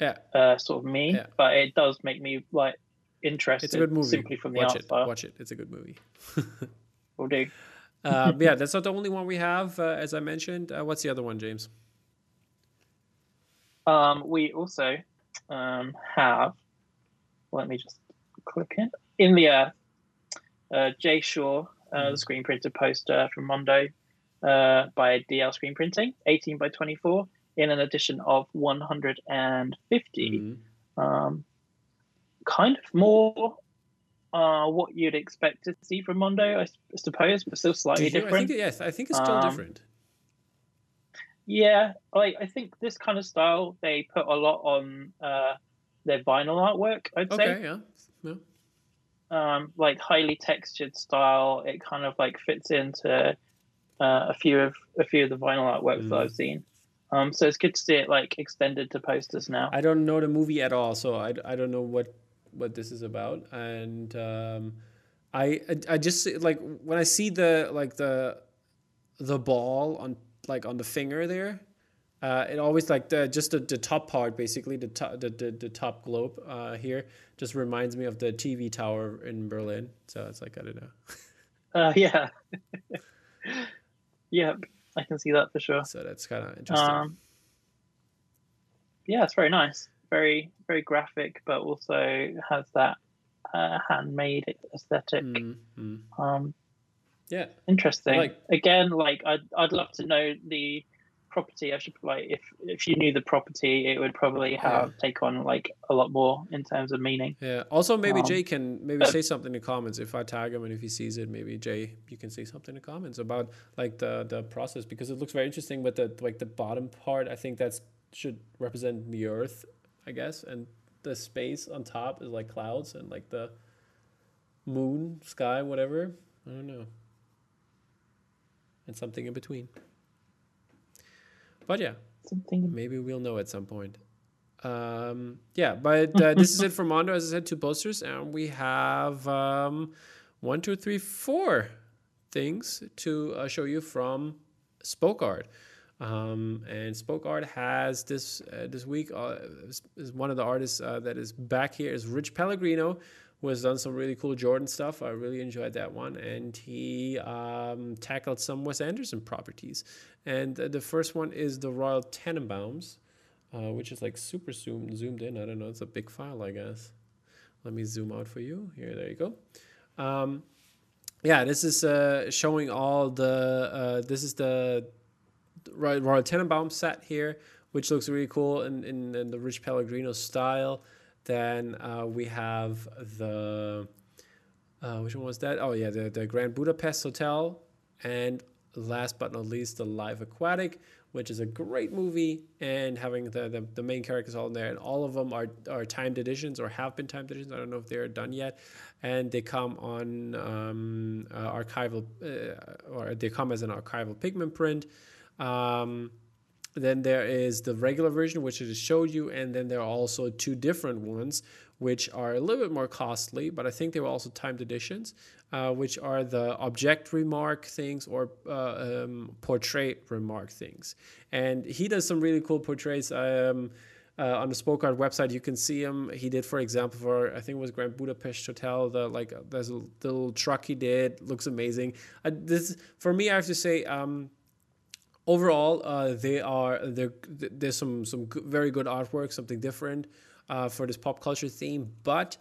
yeah uh, sort of mean. Yeah. But it does make me like interested. It's a good movie. Simply from the Watch art it. style. Watch it. It's a good movie. Will do. uh, yeah, that's not the only one we have, uh, as I mentioned. Uh, what's the other one, James? Um, we also um, have. Let me just click in. In the Earth, uh, Jay Shaw, mm. the screen printed poster from Mondo uh, by DL Screen Printing, 18 by 24, in an edition of 150. Mm. Um, kind of more uh, what you'd expect to see from Mondo, I suppose, but still slightly different. I think, yes, I think it's still um, different. Yeah, like I think this kind of style they put a lot on uh, their vinyl artwork. I'd okay, say. Okay, yeah. yeah. Um, like highly textured style. It kind of like fits into uh, a few of a few of the vinyl artworks mm. that I've seen. Um, so it's good to see it like extended to posters now. I don't know the movie at all, so I, I don't know what what this is about, and um, I, I just like when I see the like the the ball on like on the finger there. Uh, it always like the just the, the top part basically the top the, the, the top globe uh, here just reminds me of the TV tower in Berlin. So it's like I don't know. Uh, yeah. yeah, I can see that for sure. So that's kind of interesting. Um, yeah, it's very nice very very graphic, but also has that uh, handmade aesthetic. Mm-hmm. Um, Yeah. Interesting. Like- Again, like I'd I'd love to know the property. I should like if if you knew the property, it would probably have take on like a lot more in terms of meaning. Yeah. Also, maybe Um, Jay can maybe say something in the comments if I tag him and if he sees it. Maybe Jay, you can say something in the comments about like the the process because it looks very interesting. But the like the bottom part, I think that's should represent the Earth, I guess, and the space on top is like clouds and like the moon, sky, whatever. I don't know, and something in between. But yeah, Something. Maybe we'll know at some point. Um, yeah, but uh, this is it for Mondo. As I said, two posters, and we have um, one, two, three, four things to uh, show you from Spoke Art. Um, and Spoke Art has this uh, this week uh, is, one of the artists uh, that is back here is Rich Pellegrino, who has done some really cool Jordan stuff. I really enjoyed that one, and he um, tackled some Wes Anderson properties. And the first one is the Royal Tenenbaums, uh, which is like super zoomed zoomed in. I don't know, it's a big file, I guess. Let me zoom out for you. Here, there you go. Um, yeah, this is uh, showing all the. Uh, this is the Royal, Tenenbaum set here, which looks really cool in, in, in the Rich Pellegrino style. Then uh, we have the. Uh, which one was that? Oh, yeah, the, the Grand Budapest Hotel. And last but not least, the Life Aquatic, which is a great movie and having the, the, the main characters all in there. And all of them are, are timed editions or have been timed editions. I don't know if they're done yet. And they come on um, uh, archival, uh, or they come as an archival pigment print. Um, then there is the regular version, which I just showed you, and then there are also two different ones, which are a little bit more costly, but I think they were also timed editions, uh, which are the object remark things or uh, um, portrait remark things. And he does some really cool portraits. Um, uh, on the Spoke Art website, you can see him. He did, for example, for I think it was Grand Budapest Hotel. The like, there's a little truck he did. Looks amazing. Uh, this for me, I have to say. Um, overall, uh, they are there. There's some some very good artwork, something different uh, for this pop culture theme, but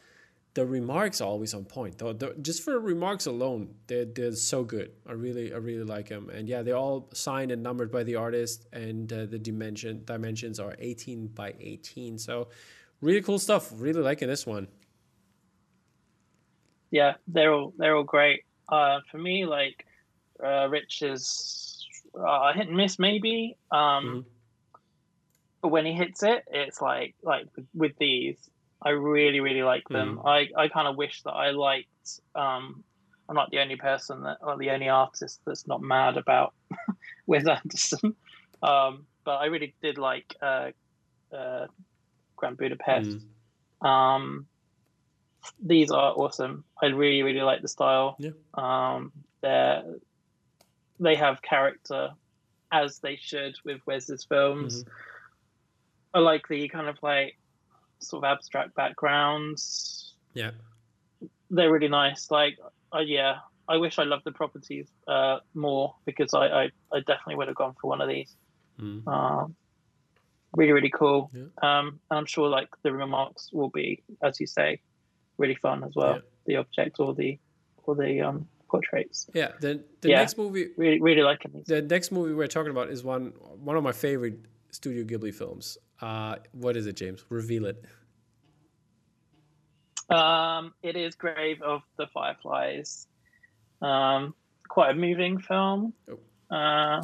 the remarks are always on point. Though, just for remarks alone, they're they're so good. I really I really like them, and yeah, they're all signed and numbered by the artist, and uh, the dimension dimensions are 18 by 18. So, really cool stuff. Really liking this one. Yeah, they're all they're all great. Uh, for me, like uh, Rich is uh, hit and miss maybe. Um, Mm-hmm. But when he hits it, it's like like with, with these, I really really like them. I I kind of wish that I liked. Um, I'm not the only person that or the only artist that's not mad about Wes Anderson. Um, but I really did like uh, uh, Grand Budapest. Um, these are awesome. I really, really like the style. Yeah. Um, they they have character, as they should with Wes's films. I like the kind of like sort of abstract backgrounds. Yeah. They're really nice. Like, uh, yeah, I wish I loved the properties uh, more because I, I, I definitely would have gone for one of these. Mm. Um, really, really cool. Yeah. Um, and I'm sure like the remarks will be, as you say, really fun as well. Yeah. The objects or the or the um, portraits. Yeah. The the Yeah. next movie Really, really liking these. the next movie we're talking about is one one of my favorite Studio Ghibli films. Uh, what is it, James? Reveal it. Um, it is Grave of the Fireflies. Um, quite a moving film. Oh. Uh,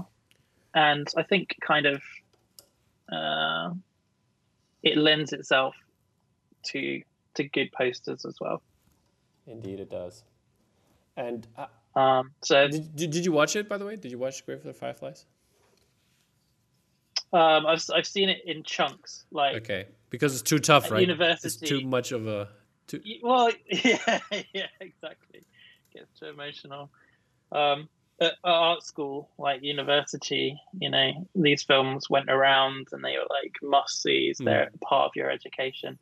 and I think kind of uh, it lends itself to to good posters as well. Indeed, it does. And uh, Um, so did, did, you watch it, by the way? Did you watch Grave of the Fireflies? um, I've I've seen it in chunks, like Okay, because it's too tough, right? It's too much of a. Too, Well, yeah, yeah, exactly. Gets too emotional. Um, at art school, like university, you know, these films went around and they were like must sees. They're part of your education.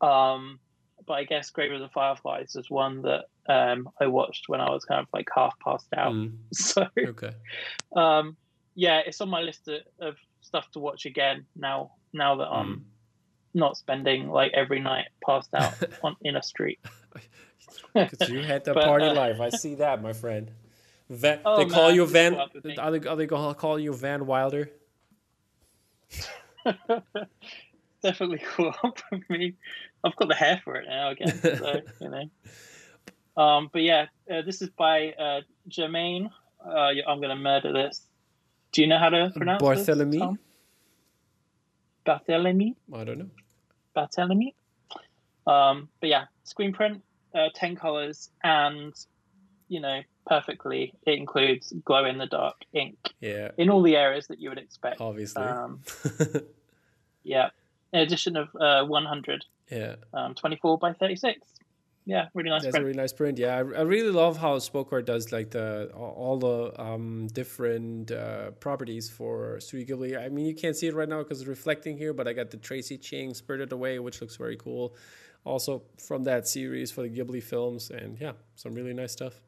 Um, but I guess Grave of the Fireflies is one that um, I watched when I was kind of like half passed out. Mm, So, okay. um, yeah, it's on my list of, of stuff to watch again now. Now that I'm Mm. not spending like every night passed out on in a street. Because you had the But, party uh, life. I see that, my friend. Van, oh, they call man, you Van. Are they, are they call you Van Wilder? Definitely cool for me. I've got the hair for it now again, so you know. Um, but yeah, uh, this is by uh, Germain. Uh, I'm gonna murder this. Do you know how to pronounce Barthélemy? This, Barthélemy? I don't know. Barthélemy. Um, but yeah, screen print, uh, ten colors, and you know, perfectly. It includes glow in the dark ink. Yeah. In all the areas that you would expect. Obviously. Um, yeah. An edition of uh, 100. Yeah. Um, 24 by 36. Yeah, really nice. That's print. a really nice print. Yeah, I, I really love how Spoke Art does like the all the um, different uh, properties for Studio Ghibli. I mean, you can't see it right now because it's reflecting here, but I got the Tracy Ching Spirited Away, which looks very cool. Also from that series for the Ghibli films, and yeah, some really nice stuff.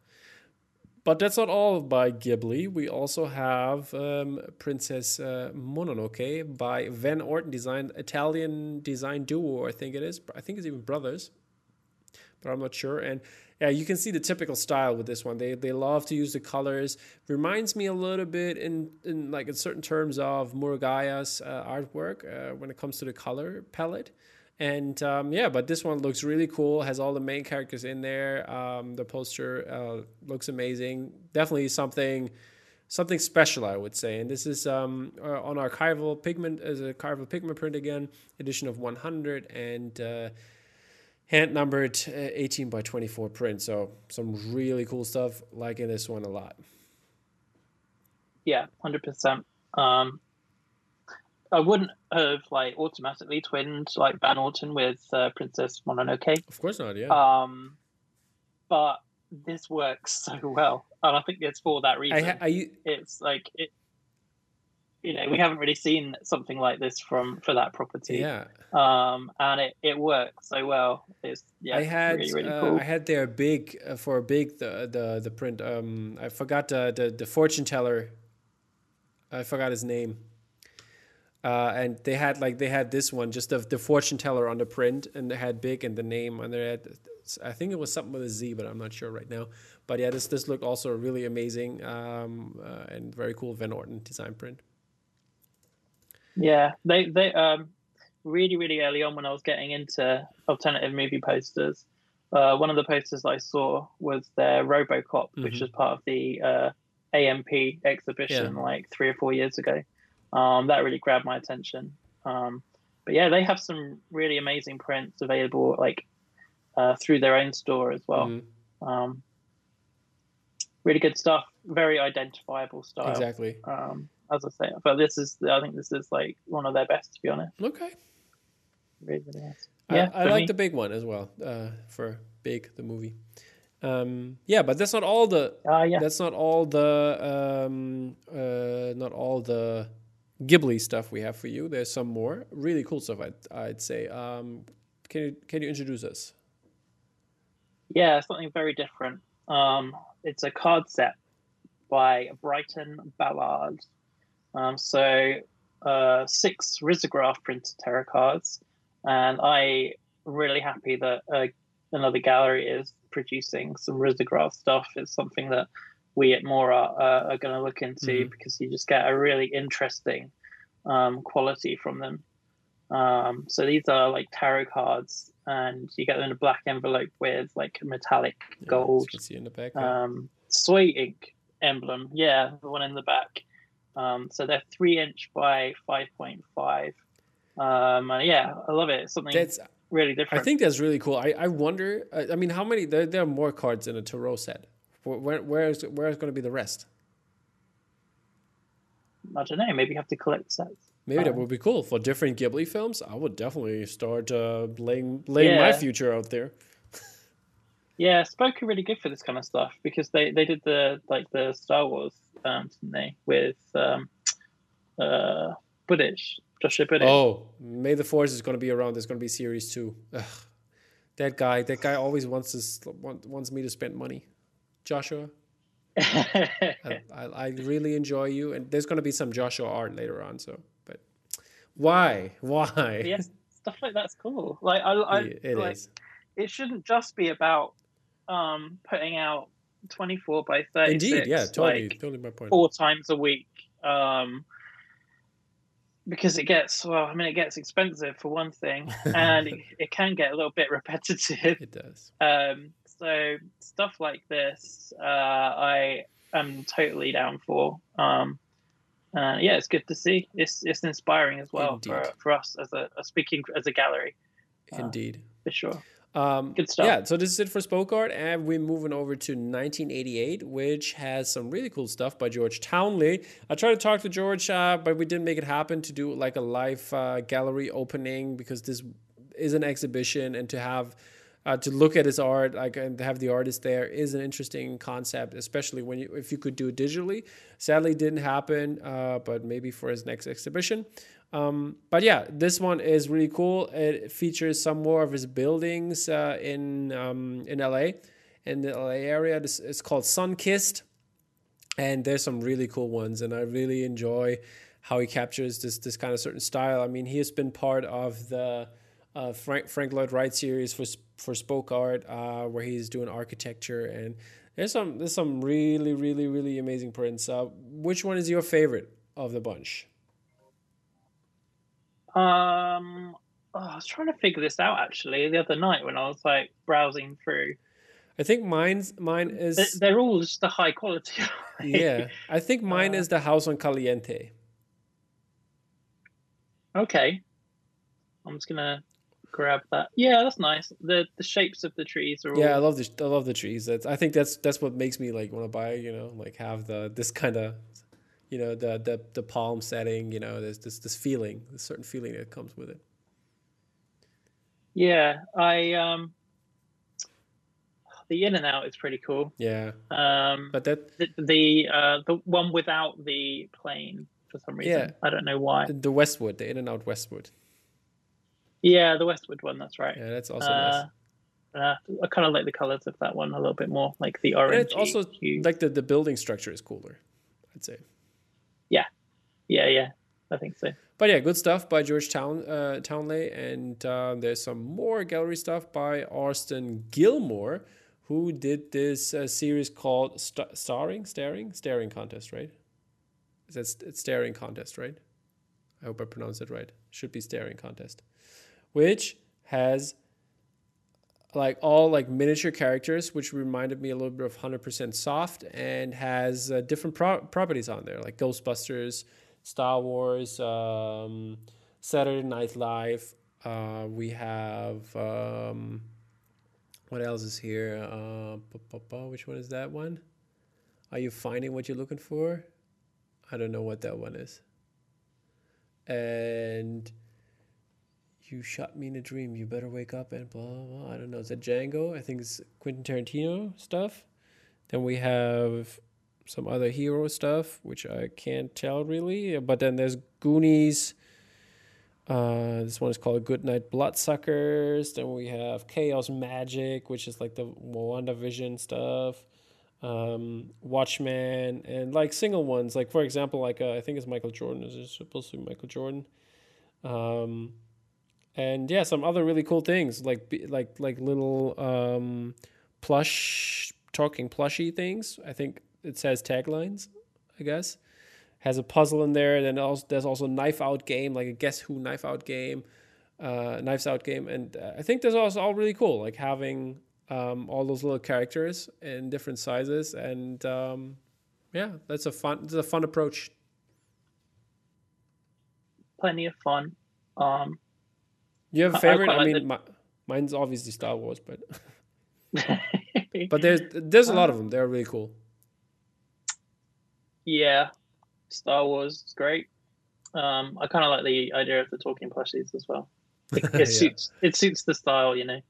But that's not all by Ghibli. We also have um, Princess uh, Mononoke by Van Orton design, Italian design duo, I think it is. I think it's even brothers, but I'm not sure. And yeah, you can see the typical style with this one. They they love to use the colors. Reminds me a little bit in in like in certain terms of Murugiah's uh, artwork uh, when it comes to the color palette. And um, yeah, but this one looks really cool. Has all the main characters in there. Um, the poster uh, looks amazing. Definitely something something special, I would say. And this is um, uh, on archival pigment as a archival pigment print again, edition of 100 and uh, hand numbered uh, 18 by 24 print. So some really cool stuff. Liking this one a lot. Yeah, hundred percent. Um, I wouldn't have like automatically twinned like Van Orton with uh, Princess Mononoke. Of course not, yeah. Um, but this works so well, and I think it's for that reason. I, I, it's like it. You know, we haven't really seen something like this from for that property. Yeah. Um, and it, it works so well. It's yeah. I had really, really uh, cool. I had their big uh, for a big the the the print. Um, I forgot the the, the fortune teller. I forgot his name. Uh, and they had like they had this one, just the, the fortune teller on the print, and they had big and the name on there. I think it was something with a Z, but I'm not sure right now. But yeah, this this looked also really amazing um, uh, and very cool Van Orton design print. Yeah, they they um really really early on when I was getting into alternative movie posters, uh, one of the posters I saw was their RoboCop, mm-hmm. which was part of the uh, AMP exhibition yeah. like three or four years ago. Um, that really grabbed my attention. Um, but yeah, they have some really amazing prints available, like uh, through their own store as well. Mm-hmm. Um, really good stuff. Very identifiable style. Exactly. Um, as I say, but this is, I think this is like one of their best, to be honest. Okay. Really, really nice. Yeah, I, I like me. the big one as well. Uh, for Big the movie. Um, yeah, but that's not all the. Uh, yeah. That's not all the. Um, uh, not all the Ghibli stuff we have for you. There's some more really cool stuff. I'd, I'd say. Um, can you can you introduce us? Yeah, something very different. Um, it's a card set by Brighton Ballard. Um, so uh, six risograph printed tarot cards, and I really happy that uh, another gallery is producing some risograph stuff. It's something that we at Mora uh, are going to look into mm-hmm. because you just get a really interesting um, quality from them. Um, so these are like tarot cards, and you get them in a black envelope with like metallic yeah, gold, see in the back, yeah. um, soy ink emblem. Yeah, the one in the back. Um, so they're three inch by five point five. Um, and yeah, I love it. It's something that's really different. I think that's really cool. I, I wonder. I, I mean, how many? There, there are more cards in a tarot set. Where, where is where is going to be the rest? I don't know. Maybe you have to collect sets. Maybe um, that would be cool for different Ghibli films. I would definitely start uh, laying laying yeah. my future out there. yeah, Spoke are really good for this kind of stuff because they, they did the like the Star Wars, um, didn't they? With um, uh, Budich, Joshua Budich. Oh, May the Force is going to be around. There's going to be series two. Ugh. That guy, that guy always wants to wants me to spend money. Joshua. I, I, really enjoy you, and there's going to be some Joshua art later on. So, but why? Why? Yes, stuff like that's cool. Like I, I it like, is. It shouldn't just be about um, putting out 24 by 30. Indeed, yeah, totally, like, totally my point. Four times a week. Um, because it gets well i mean it gets expensive for one thing and it, it, can get a little bit repetitive it does um, so stuff like this uh, i am totally down for. Um, uh, yeah it's good to see. It's it's inspiring as well for, for us as a, a, speaking as a gallery. Uh, indeed. for sure. Um, Good stuff. Yeah, so this is it for Spoke Art, and we're moving over to 1988, which has some really cool stuff by George Townley. I tried to talk to George, uh, but we didn't make it happen to do like a live uh, gallery opening because this is an exhibition, and to have uh, to look at his art, like and have the artist there, is an interesting concept, especially when you if you could do it digitally. Sadly, didn't happen, uh, but maybe for his next exhibition. Um, but yeah, this one is really cool. It features some more of his buildings uh, in um, in LA, in the LA area. This is called Sunkissed, and there's some really cool ones, and I really enjoy how he captures this this kind of certain style. I mean, he has been part of the uh, Frank Frank Lloyd Wright series for for Spoke Art, uh, where he's doing architecture, and there's some there's some really really really amazing prints. Uh, which one is your favorite of the bunch? Um, oh, I was trying to figure this out actually the other night when I was like browsing through. I think mine's mine is. They're all just the high quality. yeah, I think mine uh, is the house on Caliente. Okay, I'm just gonna grab that. Yeah, that's nice. The the shapes of the trees are. All... Yeah, I love the I love the trees. That's I think that's that's what makes me like want to buy. You know, like have the this kind of you know the the the palm setting you know there's this this feeling this certain feeling that comes with it yeah i um the in and out is pretty cool yeah um but that the the, uh, the one without the plane for some reason yeah. i don't know why the westwood the in and out westwood yeah the westwood one that's right yeah that's also uh, nice uh, I kind of like the colors of that one a little bit more, like the orange. It's also hue. like the, the building structure is cooler, I'd say. Yeah, yeah, yeah. I think so. But yeah, good stuff by George Town uh, Townley, and uh, there's some more gallery stuff by Austin Gilmore, who did this uh, series called St- Starring, Staring, Staring Contest, right? Is that it's Staring Contest, right? I hope I pronounced it right. Should be Staring Contest, which has like all like miniature characters, which reminded me a little bit of 100% Soft, and has uh, different pro- properties on there, like Ghostbusters, Star Wars, um, Saturday Night Live. Uh, we have um, what else is here? Uh, which one is that one? Are you finding what you're looking for? I don't know what that one is. And you shot me in a dream. You better wake up and blah, blah, blah. I don't know. Is that Django? I think it's Quentin Tarantino stuff. Then we have some other hero stuff, which I can't tell really. But then there's Goonies. Uh, this one is called Goodnight Bloodsuckers. Then we have Chaos Magic, which is like the WandaVision stuff. Um, Watchmen and like single ones, like for example, like uh, I think it's Michael Jordan. Is it supposed to be Michael Jordan? Um, and yeah, some other really cool things like like like little um, plush talking plushy things. I think it says taglines. I guess has a puzzle in there. And then also, there's also knife out game, like a guess who knife out game, uh, knives out game, and uh, I think this is all really cool. Like having um, all those little characters in different sizes, and um, yeah, that's a fun. It's a fun approach. Plenty of fun. Um, you have a favorite? I, I mean, like my, mine's obviously Star Wars, but but there's there's a lot of them. They're really cool. Yeah, Star Wars is great. Um, I kind of like the idea of the talking plushies as well. It, it yeah. suits it suits the style, you know.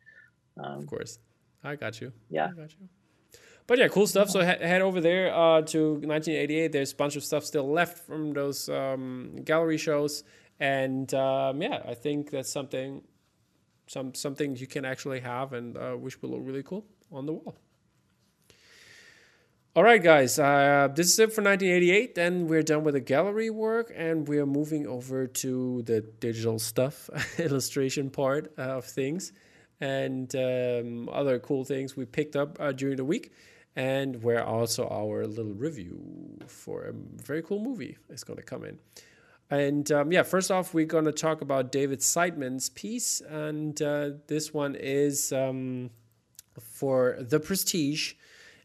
Um, of course, I got you. Yeah, I got you. But yeah, cool stuff. So head over there uh, to 1988. There's a bunch of stuff still left from those um, gallery shows, and um, yeah, I think that's something, some something you can actually have and uh, which will look really cool on the wall. All right, guys, uh, this is it for 1988. Then we're done with the gallery work and we're moving over to the digital stuff, illustration part of things, and um, other cool things we picked up uh, during the week. and where also our little review for a very cool movie is going to come in. And um, yeah, first off, we're going to talk about David Seidman's piece, and uh, this one is um, for The Prestige.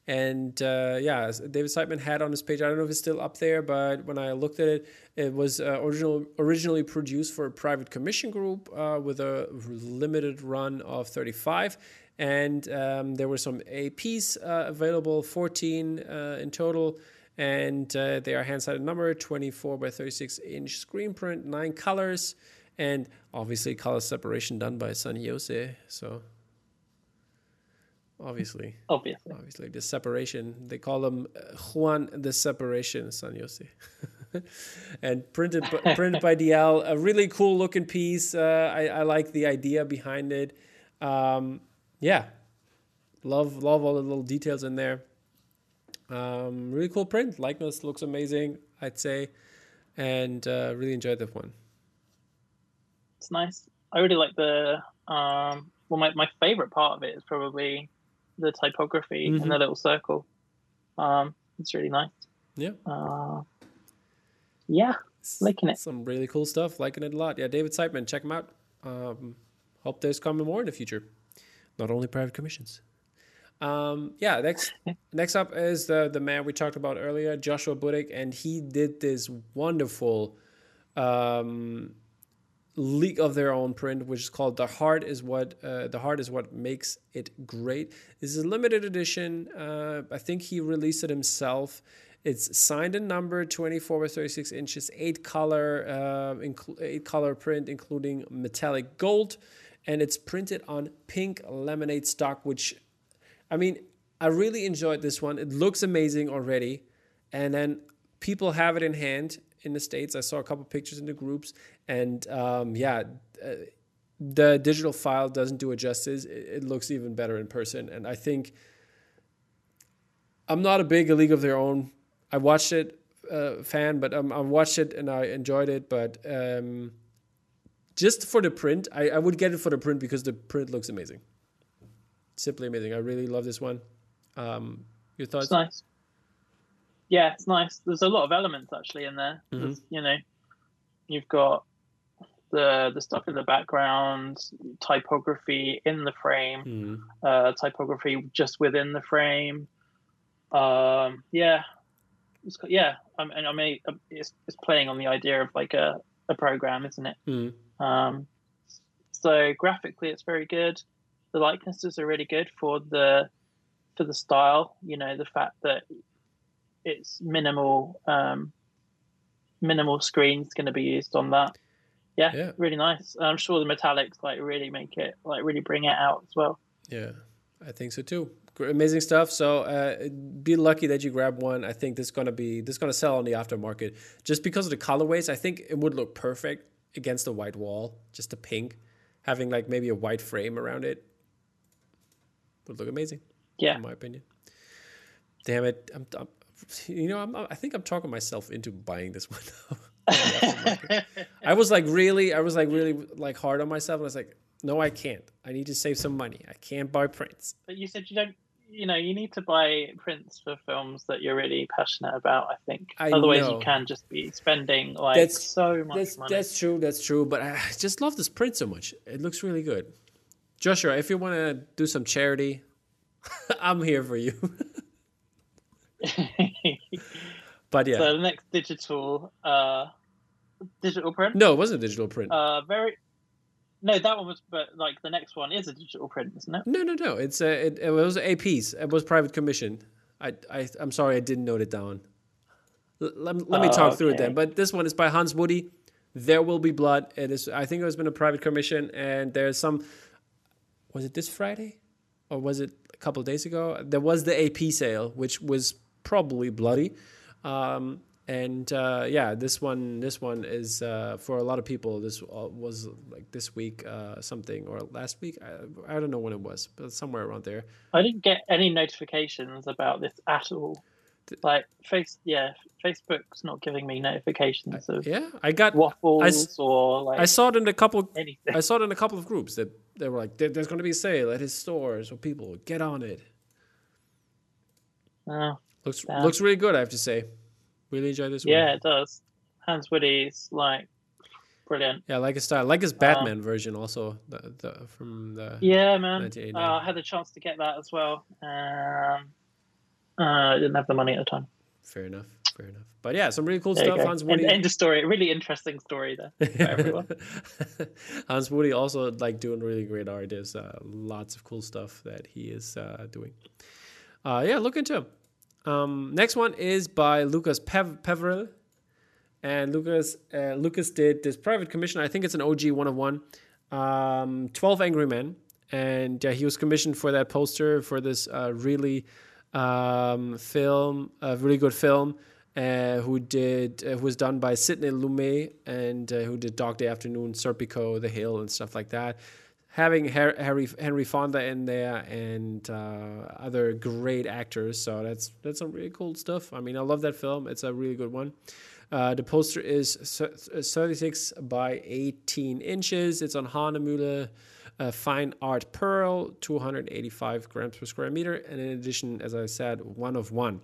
And uh, yeah, David Seidman had on his page. I don't know if it's still up there, but when I looked at it, it was uh, original, originally produced for a private commission group uh, with a limited run of 35. And um, there were some APs uh, available, 14 uh, in total. And uh, they are hand sided number 24 by 36 inch screen print, nine colors, and obviously color separation done by San Jose. So obviously. Obviously. Obviously, the separation. They call them uh, Juan the Separation, San Jose. and printed printed by DL, a really cool looking piece. Uh, I, I like the idea behind it. Um, yeah, love love all the little details in there. Um, really cool print. Likeness looks amazing, I'd say, and uh, really enjoyed that one. It's nice. I really like the um, well. My, my favorite part of it is probably the typography mm-hmm. in the little circle. Um, it's really nice. Yeah. Uh, yeah, liking it. Some really cool stuff. Liking it a lot. Yeah, David Seidman, check him out. Um, hope there's coming more in the future. Not only private commissions. Um, yeah, next next up is the the man we talked about earlier, Joshua Budich, and he did this wonderful um, league of their own print, which is called "The Heart is what uh, the heart is what makes it great." This is a limited edition. Uh, I think he released it himself. It's signed and numbered, 24 by 36 inches, eight color, uh, eight color print, including metallic gold, and it's printed on pink lemonade stock. Which, I mean, I really enjoyed this one. It looks amazing already, and then people have it in hand in the states. I saw a couple pictures in the groups, and um, yeah, uh, the digital file doesn't do it justice. It, it, looks even better in person, and I think I'm not a big A League of Their Own. I watched it, uh, fan, but um, I watched it and I enjoyed it. But um, just for the print, I, I would get it for the print because the print looks amazing. Simply amazing. I really love this one. Um, your thoughts? It's nice yeah, it's nice. There's a lot of elements actually in there. Mm-hmm. You know, you've got the the stuff in the background, typography in the frame, mm-hmm. uh, typography just within the frame. Um, yeah, it's, yeah. I mean, I mean, it's, it's playing on the idea of like a, a program, isn't it? Mm-hmm. Um, so graphically, it's very good. The likenesses are really good for the for the style. You know, the fact that it's minimal um, minimal screens going to be used on that. Yeah, yeah, really nice. I'm sure the metallics like really make it like really bring it out as well. Yeah, I think so too. Amazing stuff. So uh, be lucky that you grab one. I think this is gonna be this is gonna sell on the aftermarket just because of the colorways. I think it would look perfect against the white wall, just a pink, having like maybe a white frame around it would look amazing. Yeah, in my opinion. Damn it, I'm, I'm you know, I'm, I think I'm talking myself into buying this one. I was like really, I was like really like hard on myself. And I was like, no, I can't. I need to save some money. I can't buy prints. But you said you don't. You know, you need to buy prints for films that you're really passionate about. I think. I Otherwise, know. you can just be spending like that's, so much that's, money. That's true. That's true. But I just love this print so much. It looks really good. Joshua, if you want to do some charity, I'm here for you. but yeah. So the next digital uh digital print? No, it wasn't a digital print. Uh very no, that one was, but like the next one is a digital print, isn't it? No, no, no. It's a, it, it was a piece. It was private commission. I, I, I'm sorry, I didn't note it down. L- let, let me talk okay. through it then. But this one is by Hans Woody. There will be blood. It is. I think it has been a private commission, and there's some. Was it this Friday, or was it a couple days ago? There was the AP sale, which was probably bloody. Um, and uh, yeah, this one, this one is uh, for a lot of people. This uh, was like this week, uh, something or last week. I, I, don't know when it was, but somewhere around there. I didn't get any notifications about this at all. Like face, yeah, Facebook's not giving me notifications of yeah. I got waffles I, or like I saw it in a couple. Anything. I saw it in a couple of groups that they were like, "There's going to be a sale at his store, so people get on it." Oh, looks damn. looks really good. I have to say, really enjoy this one. yeah, it does. Hans Woody's like brilliant. yeah, I like his style, I like his Batman version also. The, the from the Yeah, man. Uh, I had the chance to get that as well. Um, uh, I didn't have the money at the time. fair enough, fair enough. But yeah, some really cool There stuff. Hans Woody. end of story. Really interesting story there for everyone. Hans Woody also like doing really great art. There's uh, lots of cool stuff that he is uh, doing. Uh, yeah, look into him. Um, next one is by Lucas Pev- Peveril, and Lucas uh, Lucas did this private commission. I think it's an OG one of one. Um, Twelve Angry Men, and yeah, he was commissioned for that poster for this uh, really um, film, a really good film. Uh, who did uh, who was done by Sidney Lumet and uh, who did Dog Day Afternoon, Serpico, The Hill, and stuff like that. Having Har- Harry Henry Fonda in there and uh, other great actors, so that's that's some really cool stuff. I mean, I love that film; it's a really good one. Uh, the poster is thir- 36 by 18 inches. It's on Hahnemühle uh, Fine Art Pearl, 285 grams per square meter, and in addition, as I said, one of one.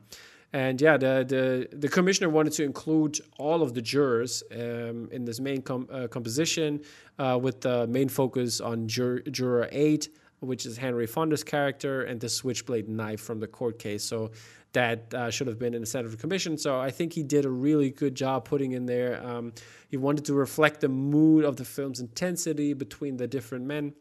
And yeah, the the, the commissioner wanted to include all of the jurors um, in this main com- uh, composition, uh, with the main focus on jur- juror eight, which is Henry Fonda's character, and the switchblade knife from the court case. So that uh, should have been in the the commission. So I think he did a really good job putting in there. Um, he wanted to reflect the mood of the film's intensity between the different men.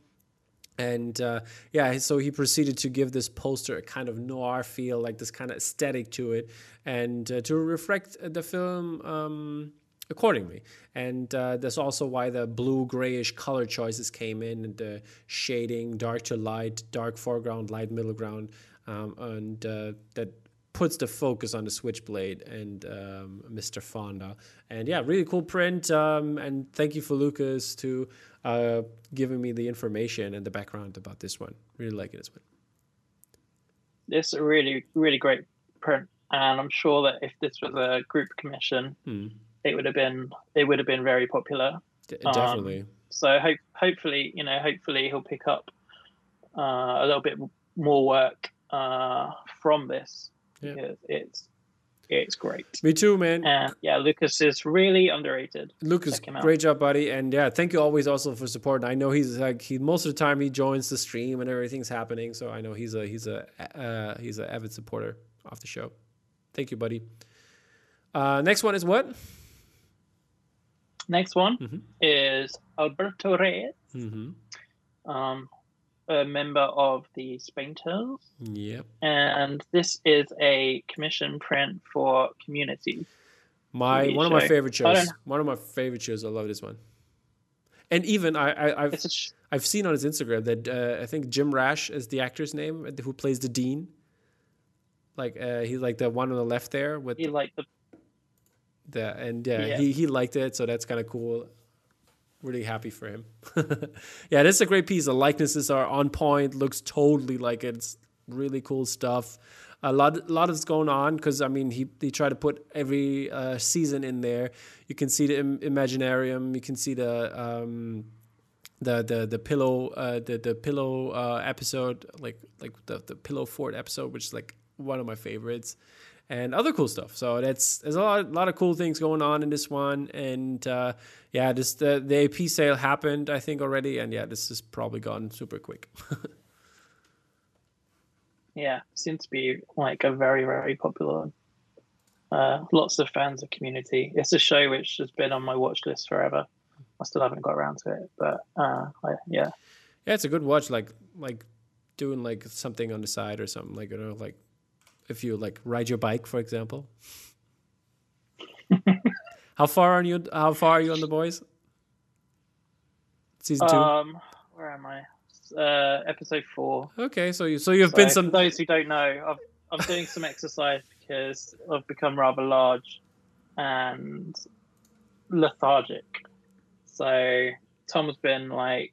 And uh, yeah, so he proceeded to give this poster a kind of noir feel, like this kind of aesthetic to it, and uh, to reflect the film um, accordingly. And uh, that's also why the blue grayish color choices came in, and the shading, dark to light, dark foreground, light middle ground, um, and uh, that puts the focus on the switchblade and um, Mr. Fonda. And yeah, really cool print. Um, and thank you for Lucas to uh, giving me the information and the background about this one. Really liking this one. It's a really, really great print, and I'm sure that if this was a group commission, Hmm. it would have been it would have been very popular. D- Um, definitely. So hope, hopefully, you know, hopefully he'll pick up uh, a little bit more work uh, from this Yeah. because it's it's great. Me too, man. And yeah, Lucas is really underrated. Lucas, great job, buddy. And yeah, thank you always also for support. I know he's like he most of the time he joins the stream and everything's happening. So I know he's a he's a uh, he's an avid supporter of the show. Thank you, buddy. Uh, next one is what? Next one Mhm. is Alberto Reyes, Mm-hmm. um, a member of the Spainters. Yep. and this is a commission print for Community. My one of my favorite shows. One of my favorite shows. I love this one. And even I, I I've sh- I've seen on his Instagram that uh, I think Jim Rash is the actor's name uh, who plays the dean. Like uh, he's like the one on the left there with you like the the and yeah, Yeah. he he liked it, so that's kind of cool. Really happy for him. yeah, this is a great piece. The likenesses are on point. Looks totally like it. it's really cool stuff. A lot, a lot is going on because I mean he he tried to put every uh, season in there. You can see the Im- Imaginarium. You can see the um, the the the pillow uh, the the pillow uh, episode like like the the pillow fort episode, which is like one of my favorites, and other cool stuff. So that's there's a lot lot of cool things going on in this one, and uh, yeah, this the the AP sale happened I think already, and yeah, this is probably gone super quick. yeah seems to be like a very very popular. Uh, lots of fans of Community. It's a show which has been on my watch list forever. I still haven't got around to it, but uh, I, yeah, Yeah, it's a good watch. Like like doing like something on the side or something like you know like if you like ride your bike, for example. how far are you? How far are you on the boys? Season two. Um, where am I? Uh, episode four. okay, so you so you've been some. For those who don't know, I've, I'm doing some exercise because I've become rather large and lethargic. So Tom's been like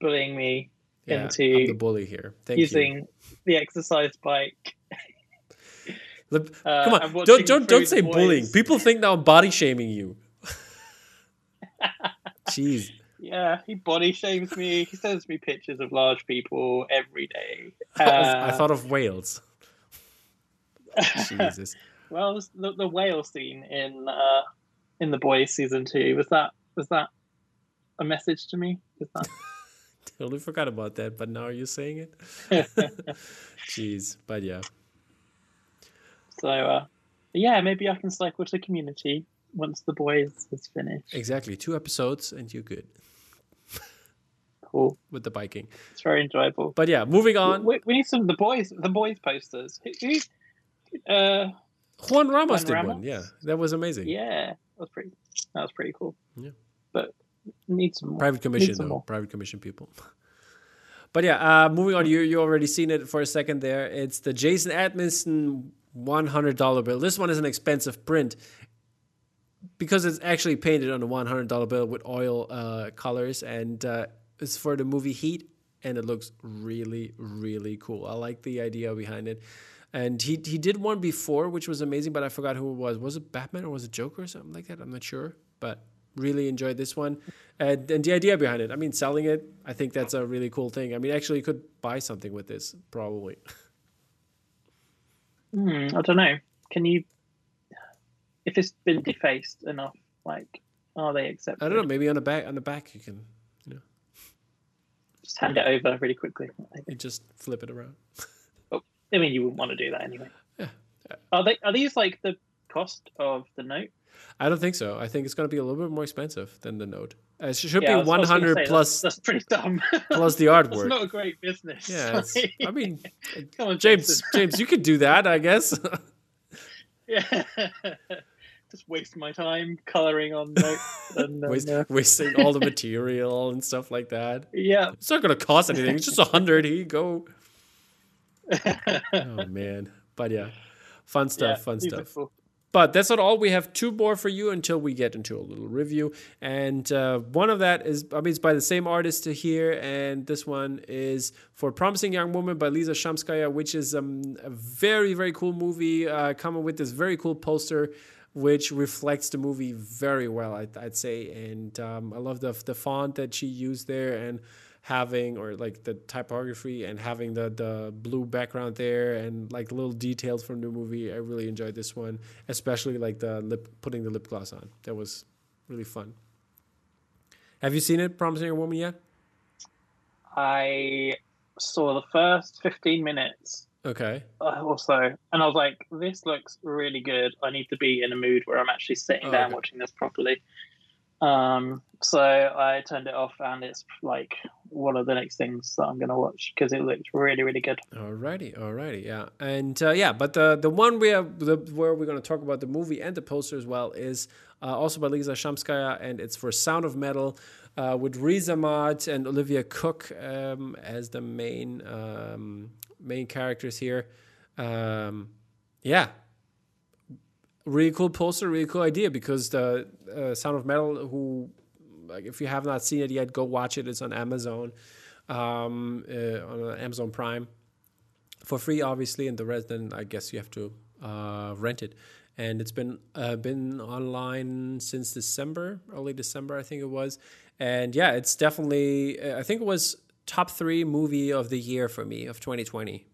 bullying me Yeah, into I'm the bully here. Thank using you. the exercise bike. Uh, Come on, don't don't don't say bullying. Boys. People think now I'm body shaming you. Jeez. Yeah, he body shames me. He sends me pictures of large people every day. I, I Uh, thought of whales. Jesus. well, the, the whale scene in uh, in the boys season two was that was that a message to me? Is that? totally forgot about that, but now you're saying it. Jeez, but yeah. So uh, yeah, maybe I can cycle to the community once the boys is finished. Exactly, two episodes and you're good. Cool. With the biking, it's very enjoyable. But yeah, moving on. We, we need some the boys, the boys posters. Who, who, uh, Juan Ramos Juan did Ramos? one. Yeah, that was amazing. Yeah, that was pretty. That was pretty cool. Yeah, but need some more. private commission some though. More. Private commission people. But yeah, uh, moving on. You you already seen it for a second there. It's the Jason Atkinson. $100 bill. This one is an expensive print because it's actually painted on a $100 bill with oil uh, colors and uh, it's for the movie Heat and it looks really really cool. I like the idea behind it. And he he did one before which was amazing but I forgot who it was. Was it Batman or was it Joker or something like that? I'm not sure, but really enjoyed this one and, and the idea behind it. I mean, selling it, I think that's a really cool thing. I mean, actually you could buy something with this probably. Hmm, I don't know. Can you, if it's been defaced enough, like, are they accepted? I don't know. Maybe on the back, on the back, you can, you know, just hand it over really quickly. And just flip it around. oh, I mean, you wouldn't want to do that anyway. Yeah. Are they? Are these like the cost of the note? I don't think so. I think it's going to be a little bit more expensive than the Note. Uh, it should yeah, be 100 plus. That's, that's, pretty dumb. plus the artwork. it's not a great business. Yeah, I mean, on, James, James, you could do that, I guess. yeah. Just waste my time coloring on notes and um, Waste, uh... wasting all the material and stuff like that. Yeah, it's not going to cost anything. It's just a hundred. Here you go. oh man, but yeah, fun stuff. Yeah, fun stuff. But that's not all. We have two more for you until we get into a little review. And uh, one of that is, I mean, it's by the same artist here. And this one is for Promising Young Woman by Lisa Shamskaya, which is um, a very, very cool movie uh, coming with this very cool poster which reflects the movie very well, I'd, I'd say. And um, I love the, the font that she used there. And having or like the typography and having the the blue background there and like little details from the movie. I really enjoyed this one, especially like the lip putting the lip gloss on. That was really fun. Have you seen it, Promising a Woman yet? I saw the first 15 minutes. Okay. Uh, also, and I was like, this looks really good. I need to be in a mood where I'm actually sitting oh, down okay. watching this properly. Um, so I turned it off, and it's like one of the next things that I'm going to watch because it looked really, really good. Alrighty, alrighty, yeah, and uh, yeah, but the the one we have the where we're going to talk about the movie and the poster as well is uh, also by Lisa Shamskaya, and it's for Sound of Metal. Uh, with Riz Ahmed and Olivia Cooke um, as the main um, main characters here. Um, yeah, really cool poster, really cool idea because the uh, Sound of Metal, who like if you have not seen it yet, go watch it. It's on Amazon, um, uh, on Amazon Prime, for free, obviously, and the rest then I guess you have to uh, rent it. And it's been uh, been online since December, early December, I think it was. And yeah, it's definitely I think it was top three movie of the year for me of 2020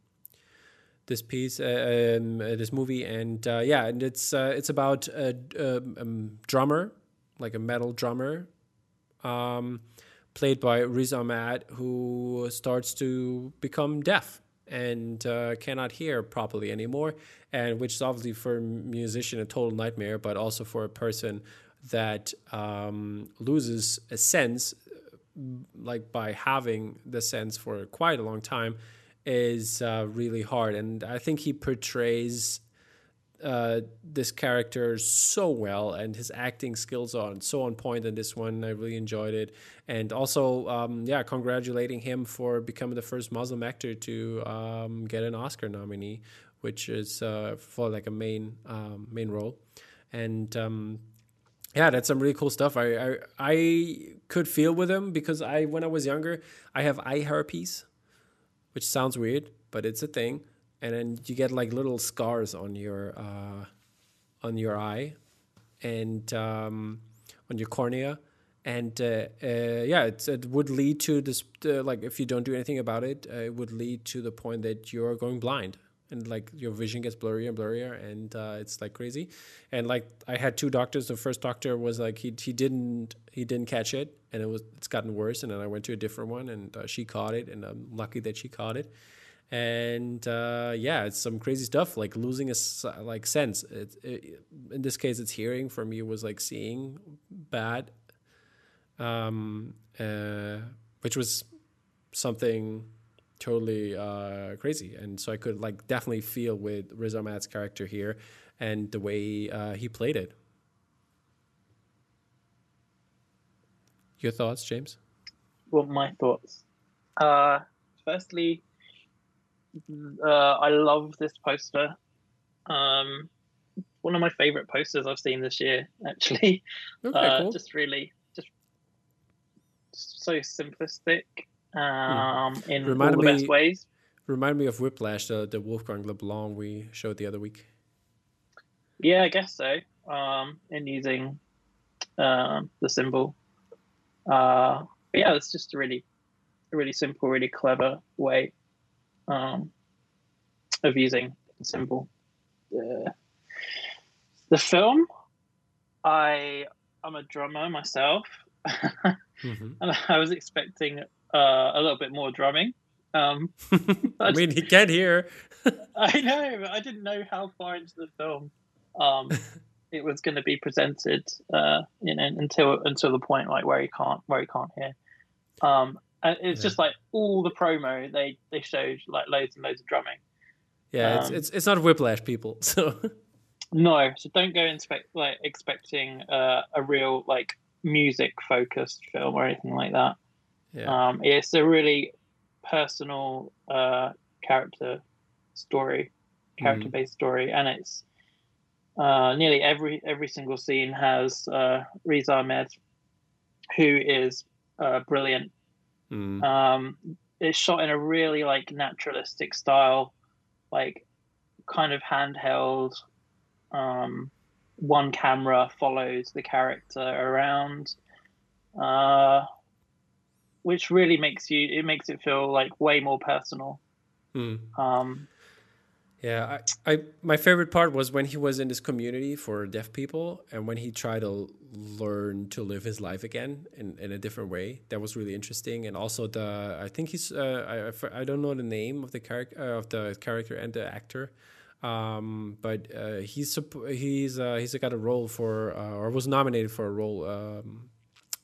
this piece, uh, um, uh, this movie, and uh, yeah, and it's uh, it's about a, a, a, drummer, like a metal drummer, um, played by Riz Ahmed, who starts to become deaf and uh, cannot hear properly anymore, and which is obviously for a musician a total nightmare, but also for a person that um, loses a sense, like by having the sense for quite a long time is uh, really hard, and I think he portrays uh, this character so well, and his acting skills are so on point in this one. I really enjoyed it, and also, um, yeah, congratulating him for becoming the first Muslim actor to um, get an Oscar nominee, which is uh, for like a main um, main role, and um, yeah, that's some really cool stuff. I, I I could feel with him because I when I was younger, I have eye herpes which sounds weird, but it's a thing. And then you get like little scars on your uh, on your eye and um, on your cornea. And uh, uh, yeah, it would lead to this, like, if you don't do anything about it, uh, it would lead to the point that you're going blind. And like your vision gets blurrier and blurrier, and uh, it's like crazy. And like I had two doctors. The first doctor was like he he didn't he didn't catch it, and it was it's gotten worse. And then I went to a different one, and uh, she caught it, and I'm lucky that she caught it. And uh, yeah, it's some crazy stuff like losing a like sense. It, it, in this case, it's hearing. For me, was like seeing bad, um, uh, which was something totally uh, crazy. And so I could like definitely feel with Riz Ahmed's character here and the way uh, he played it. Your thoughts, James? Well, my thoughts. Uh, firstly, uh, I love this poster. Um, one of my favorite posters I've seen this year, actually. Okay, uh, cool. Just really, just so simplistic um, in all the me, best ways. Remind me of Whiplash, the, the Wolfgang LeBlanc we showed the other week. Yeah, I guess so. Um, in using um, the symbol. Uh, but yeah, it's just a really, a really simple, really clever way um, of using the symbol. The, the film, I I'm a drummer myself, mm-hmm. and I was expecting uh, a little bit more drumming. Um, I mean, he can hear. I know, but I didn't know how far into the film um, it was going to be presented. Uh, you know, until until the point like where he can't where he can't hear. Um, and it's yeah. just like all the promo they they showed like loads and loads of drumming. Yeah, it's um, it's, it's not whiplash, people. So no, so don't go expect like expecting uh, a real like music focused film or anything like that. Yeah. Um, it's a really personal uh, character story, character based mm. story, and it's uh, nearly every every single scene has uh, Riz Ahmed, who is uh, brilliant. Mm. Um, it's shot in a really like naturalistic style, like kind of handheld. Um, one camera follows the character around. Uh, which really makes you it makes it feel like way more personal. Mm. Um, yeah, I, I my favorite part was when he was in this community for deaf people and when he tried to learn to live his life again in, in a different way. That was really interesting, and also the I think he's uh, I I don't know the name of the character uh, of the character and the actor. Um, but uh, he's he's uh, he's got a role for uh, or was nominated for a role um,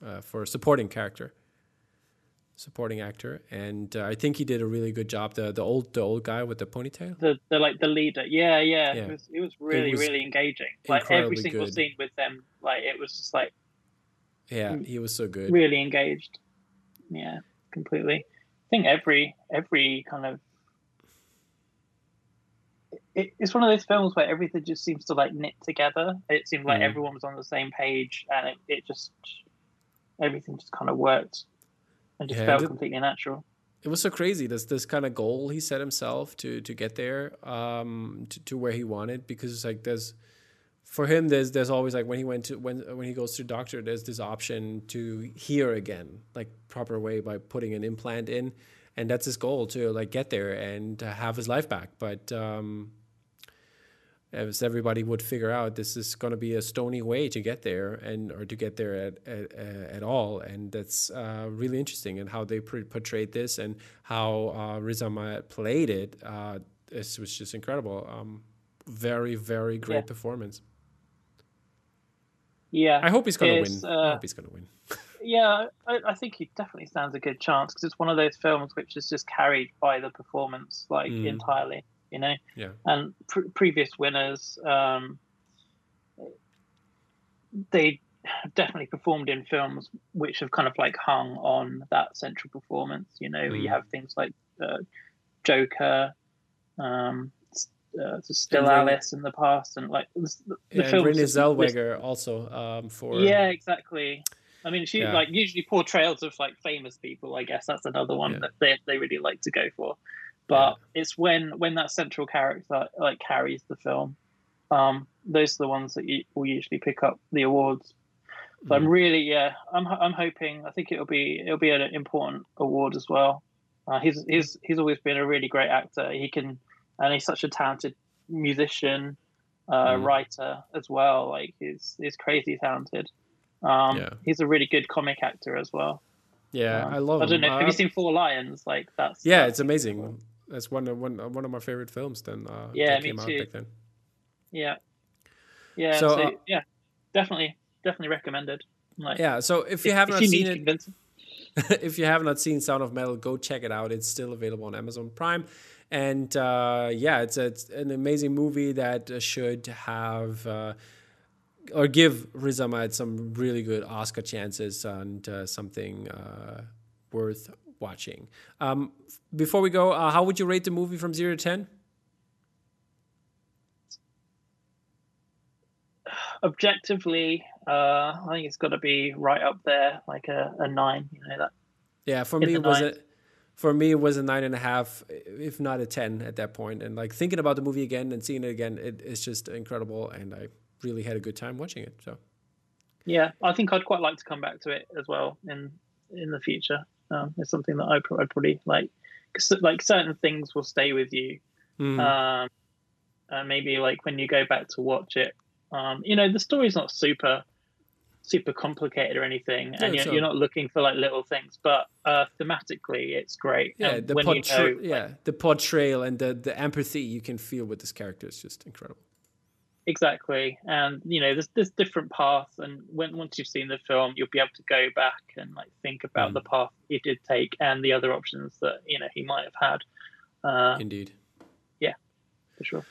uh, for a supporting character supporting actor, and uh, I think he did a really good job. The the old the old guy with the ponytail. The, the like the leader. Yeah, yeah. yeah. It was it was really it was really engaging. Like every single good. scene with them, like it was just like. Yeah, he was so good. Really engaged. Yeah, completely. I think every every kind of it, it's one of those films where everything just seems to like knit together. It seemed like mm. everyone was on the same page, and it, it just everything just kind of worked and just yeah, felt completely natural. It was so crazy. This this kind of goal he set himself to to get there, um, to, to where he wanted. Because it's like there's, for him, there's there's always like when he went to when when he goes to doctor, there's this option to hear again, like proper way by putting an implant in, and that's his goal to like get there and have his life back. But um, as everybody would figure out, this is going to be a stony way to get there, and or to get there at at, at all, and that's uh, really interesting. And how they portrayed this, and how uh, Riz Ahmed played it, uh, it was just incredible. Um, very, very great yeah. performance. Yeah, I hope he's going to win. Uh, I hope he's going to win. yeah, I, I, think he definitely stands a good chance because it's one of those films which is just carried by the performance like mm. entirely you know. Yeah. And pr- previous winners, um, they definitely performed in films which have kind of like hung on that central performance. You know, mm. you have things like uh, Joker, um, uh, Still Alice in the past, and like the, the yeah. Renee Zellweger also um, for yeah, exactly. I mean, she yeah. like usually portrayals of like famous people. I guess that's another one yeah. that they they really like to go for but yeah. it's when when that central character like carries the film. Um, those are the ones that you, will usually pick up the awards. So mm. I'm really yeah, I'm I'm hoping. I think it'll be it'll be an important award as well. Uh, he's he's he's always been a really great actor. He can and he's such a talented musician, uh, mm. writer as well. Like he's he's crazy talented. Um, yeah. He's a really good comic actor as well. Yeah, um, I love. I don't know. Have you uh, seen Four Lions? Like that's yeah, that's it's amazing. Cool. That's one of one one of my favorite films. Then uh, yeah, me too. then. Yeah, yeah. So, so uh, yeah, definitely, definitely recommended. Like, yeah. So if you if, have not seen it, if you have not seen Sound of Metal, go check it out. It's still available on Amazon Prime. And uh, yeah, it's, a, it's, an amazing movie that should have uh, or give Riz Ahmed some really good Oscar chances and uh, something uh, worth watching. Um, before we go, uh, how would you rate the movie from zero to ten? Objectively, uh, I think it's got to be right up there, like a, a nine. You know that. Yeah, for me, it was it? For me, it was a nine and a half, if not a ten, at that point. And like thinking about the movie again and seeing it again, it, it's just incredible, and I really had a good time watching it. So. Yeah, I think I'd quite like to come back to it as well in in the future. Um, it's something that I, I'd probably like, cause like certain things will stay with you. Mm. Um, and maybe like when you go back to watch it, um, you know, the story's not super, super complicated or anything, yeah, and you're, so. you're, not looking for like little things, but uh, thematically, it's great. Yeah, and the portray- you know, yeah, like, the portrayal and the the empathy you can feel with this character is just incredible. Exactly, and you know, there's there's different paths, and when once you've seen the film, you'll be able to go back and like think about mm. the path he did take and the other options that you know he might have had. Uh, Indeed. Yeah, for sure.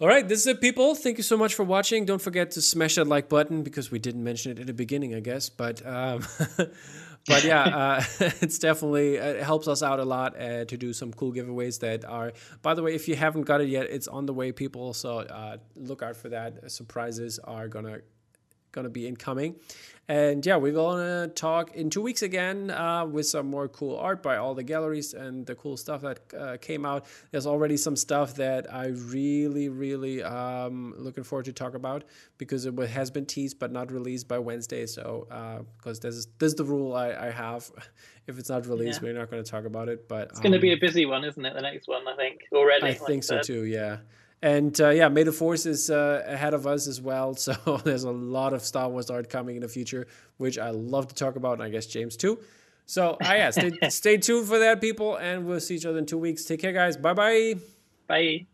All right, this is it, people. Thank you so much for watching. Don't forget to smash that like button because we didn't mention it in the beginning, I guess. But um, but yeah, uh, it's definitely uh, it helps us out a lot uh, to do some cool giveaways that are. By the way, if you haven't got it yet, it's on the way, people. So uh, look out for that. Surprises are gonna gonna be incoming. And yeah, we're gonna talk in two weeks again uh, with some more cool art by all the galleries and the cool stuff that uh, came out. There's already some stuff that I really, really um, looking forward to talk about because it has been teased but not released by Wednesday. So because uh, this is this is the rule I, I have. If it's not released, yeah. we're not going to talk about it. But it's um, going to be a busy one, isn't it? The next one, I think already. I like think so too. Yeah. And uh, yeah, May the Force is uh, ahead of us as well. So there's a lot of Star Wars art coming in the future, which I love to talk about, and I guess James too. So uh, yeah, stay, stay tuned for that, people, and we'll see each other in two weeks. Take care, guys. Bye-bye. Bye.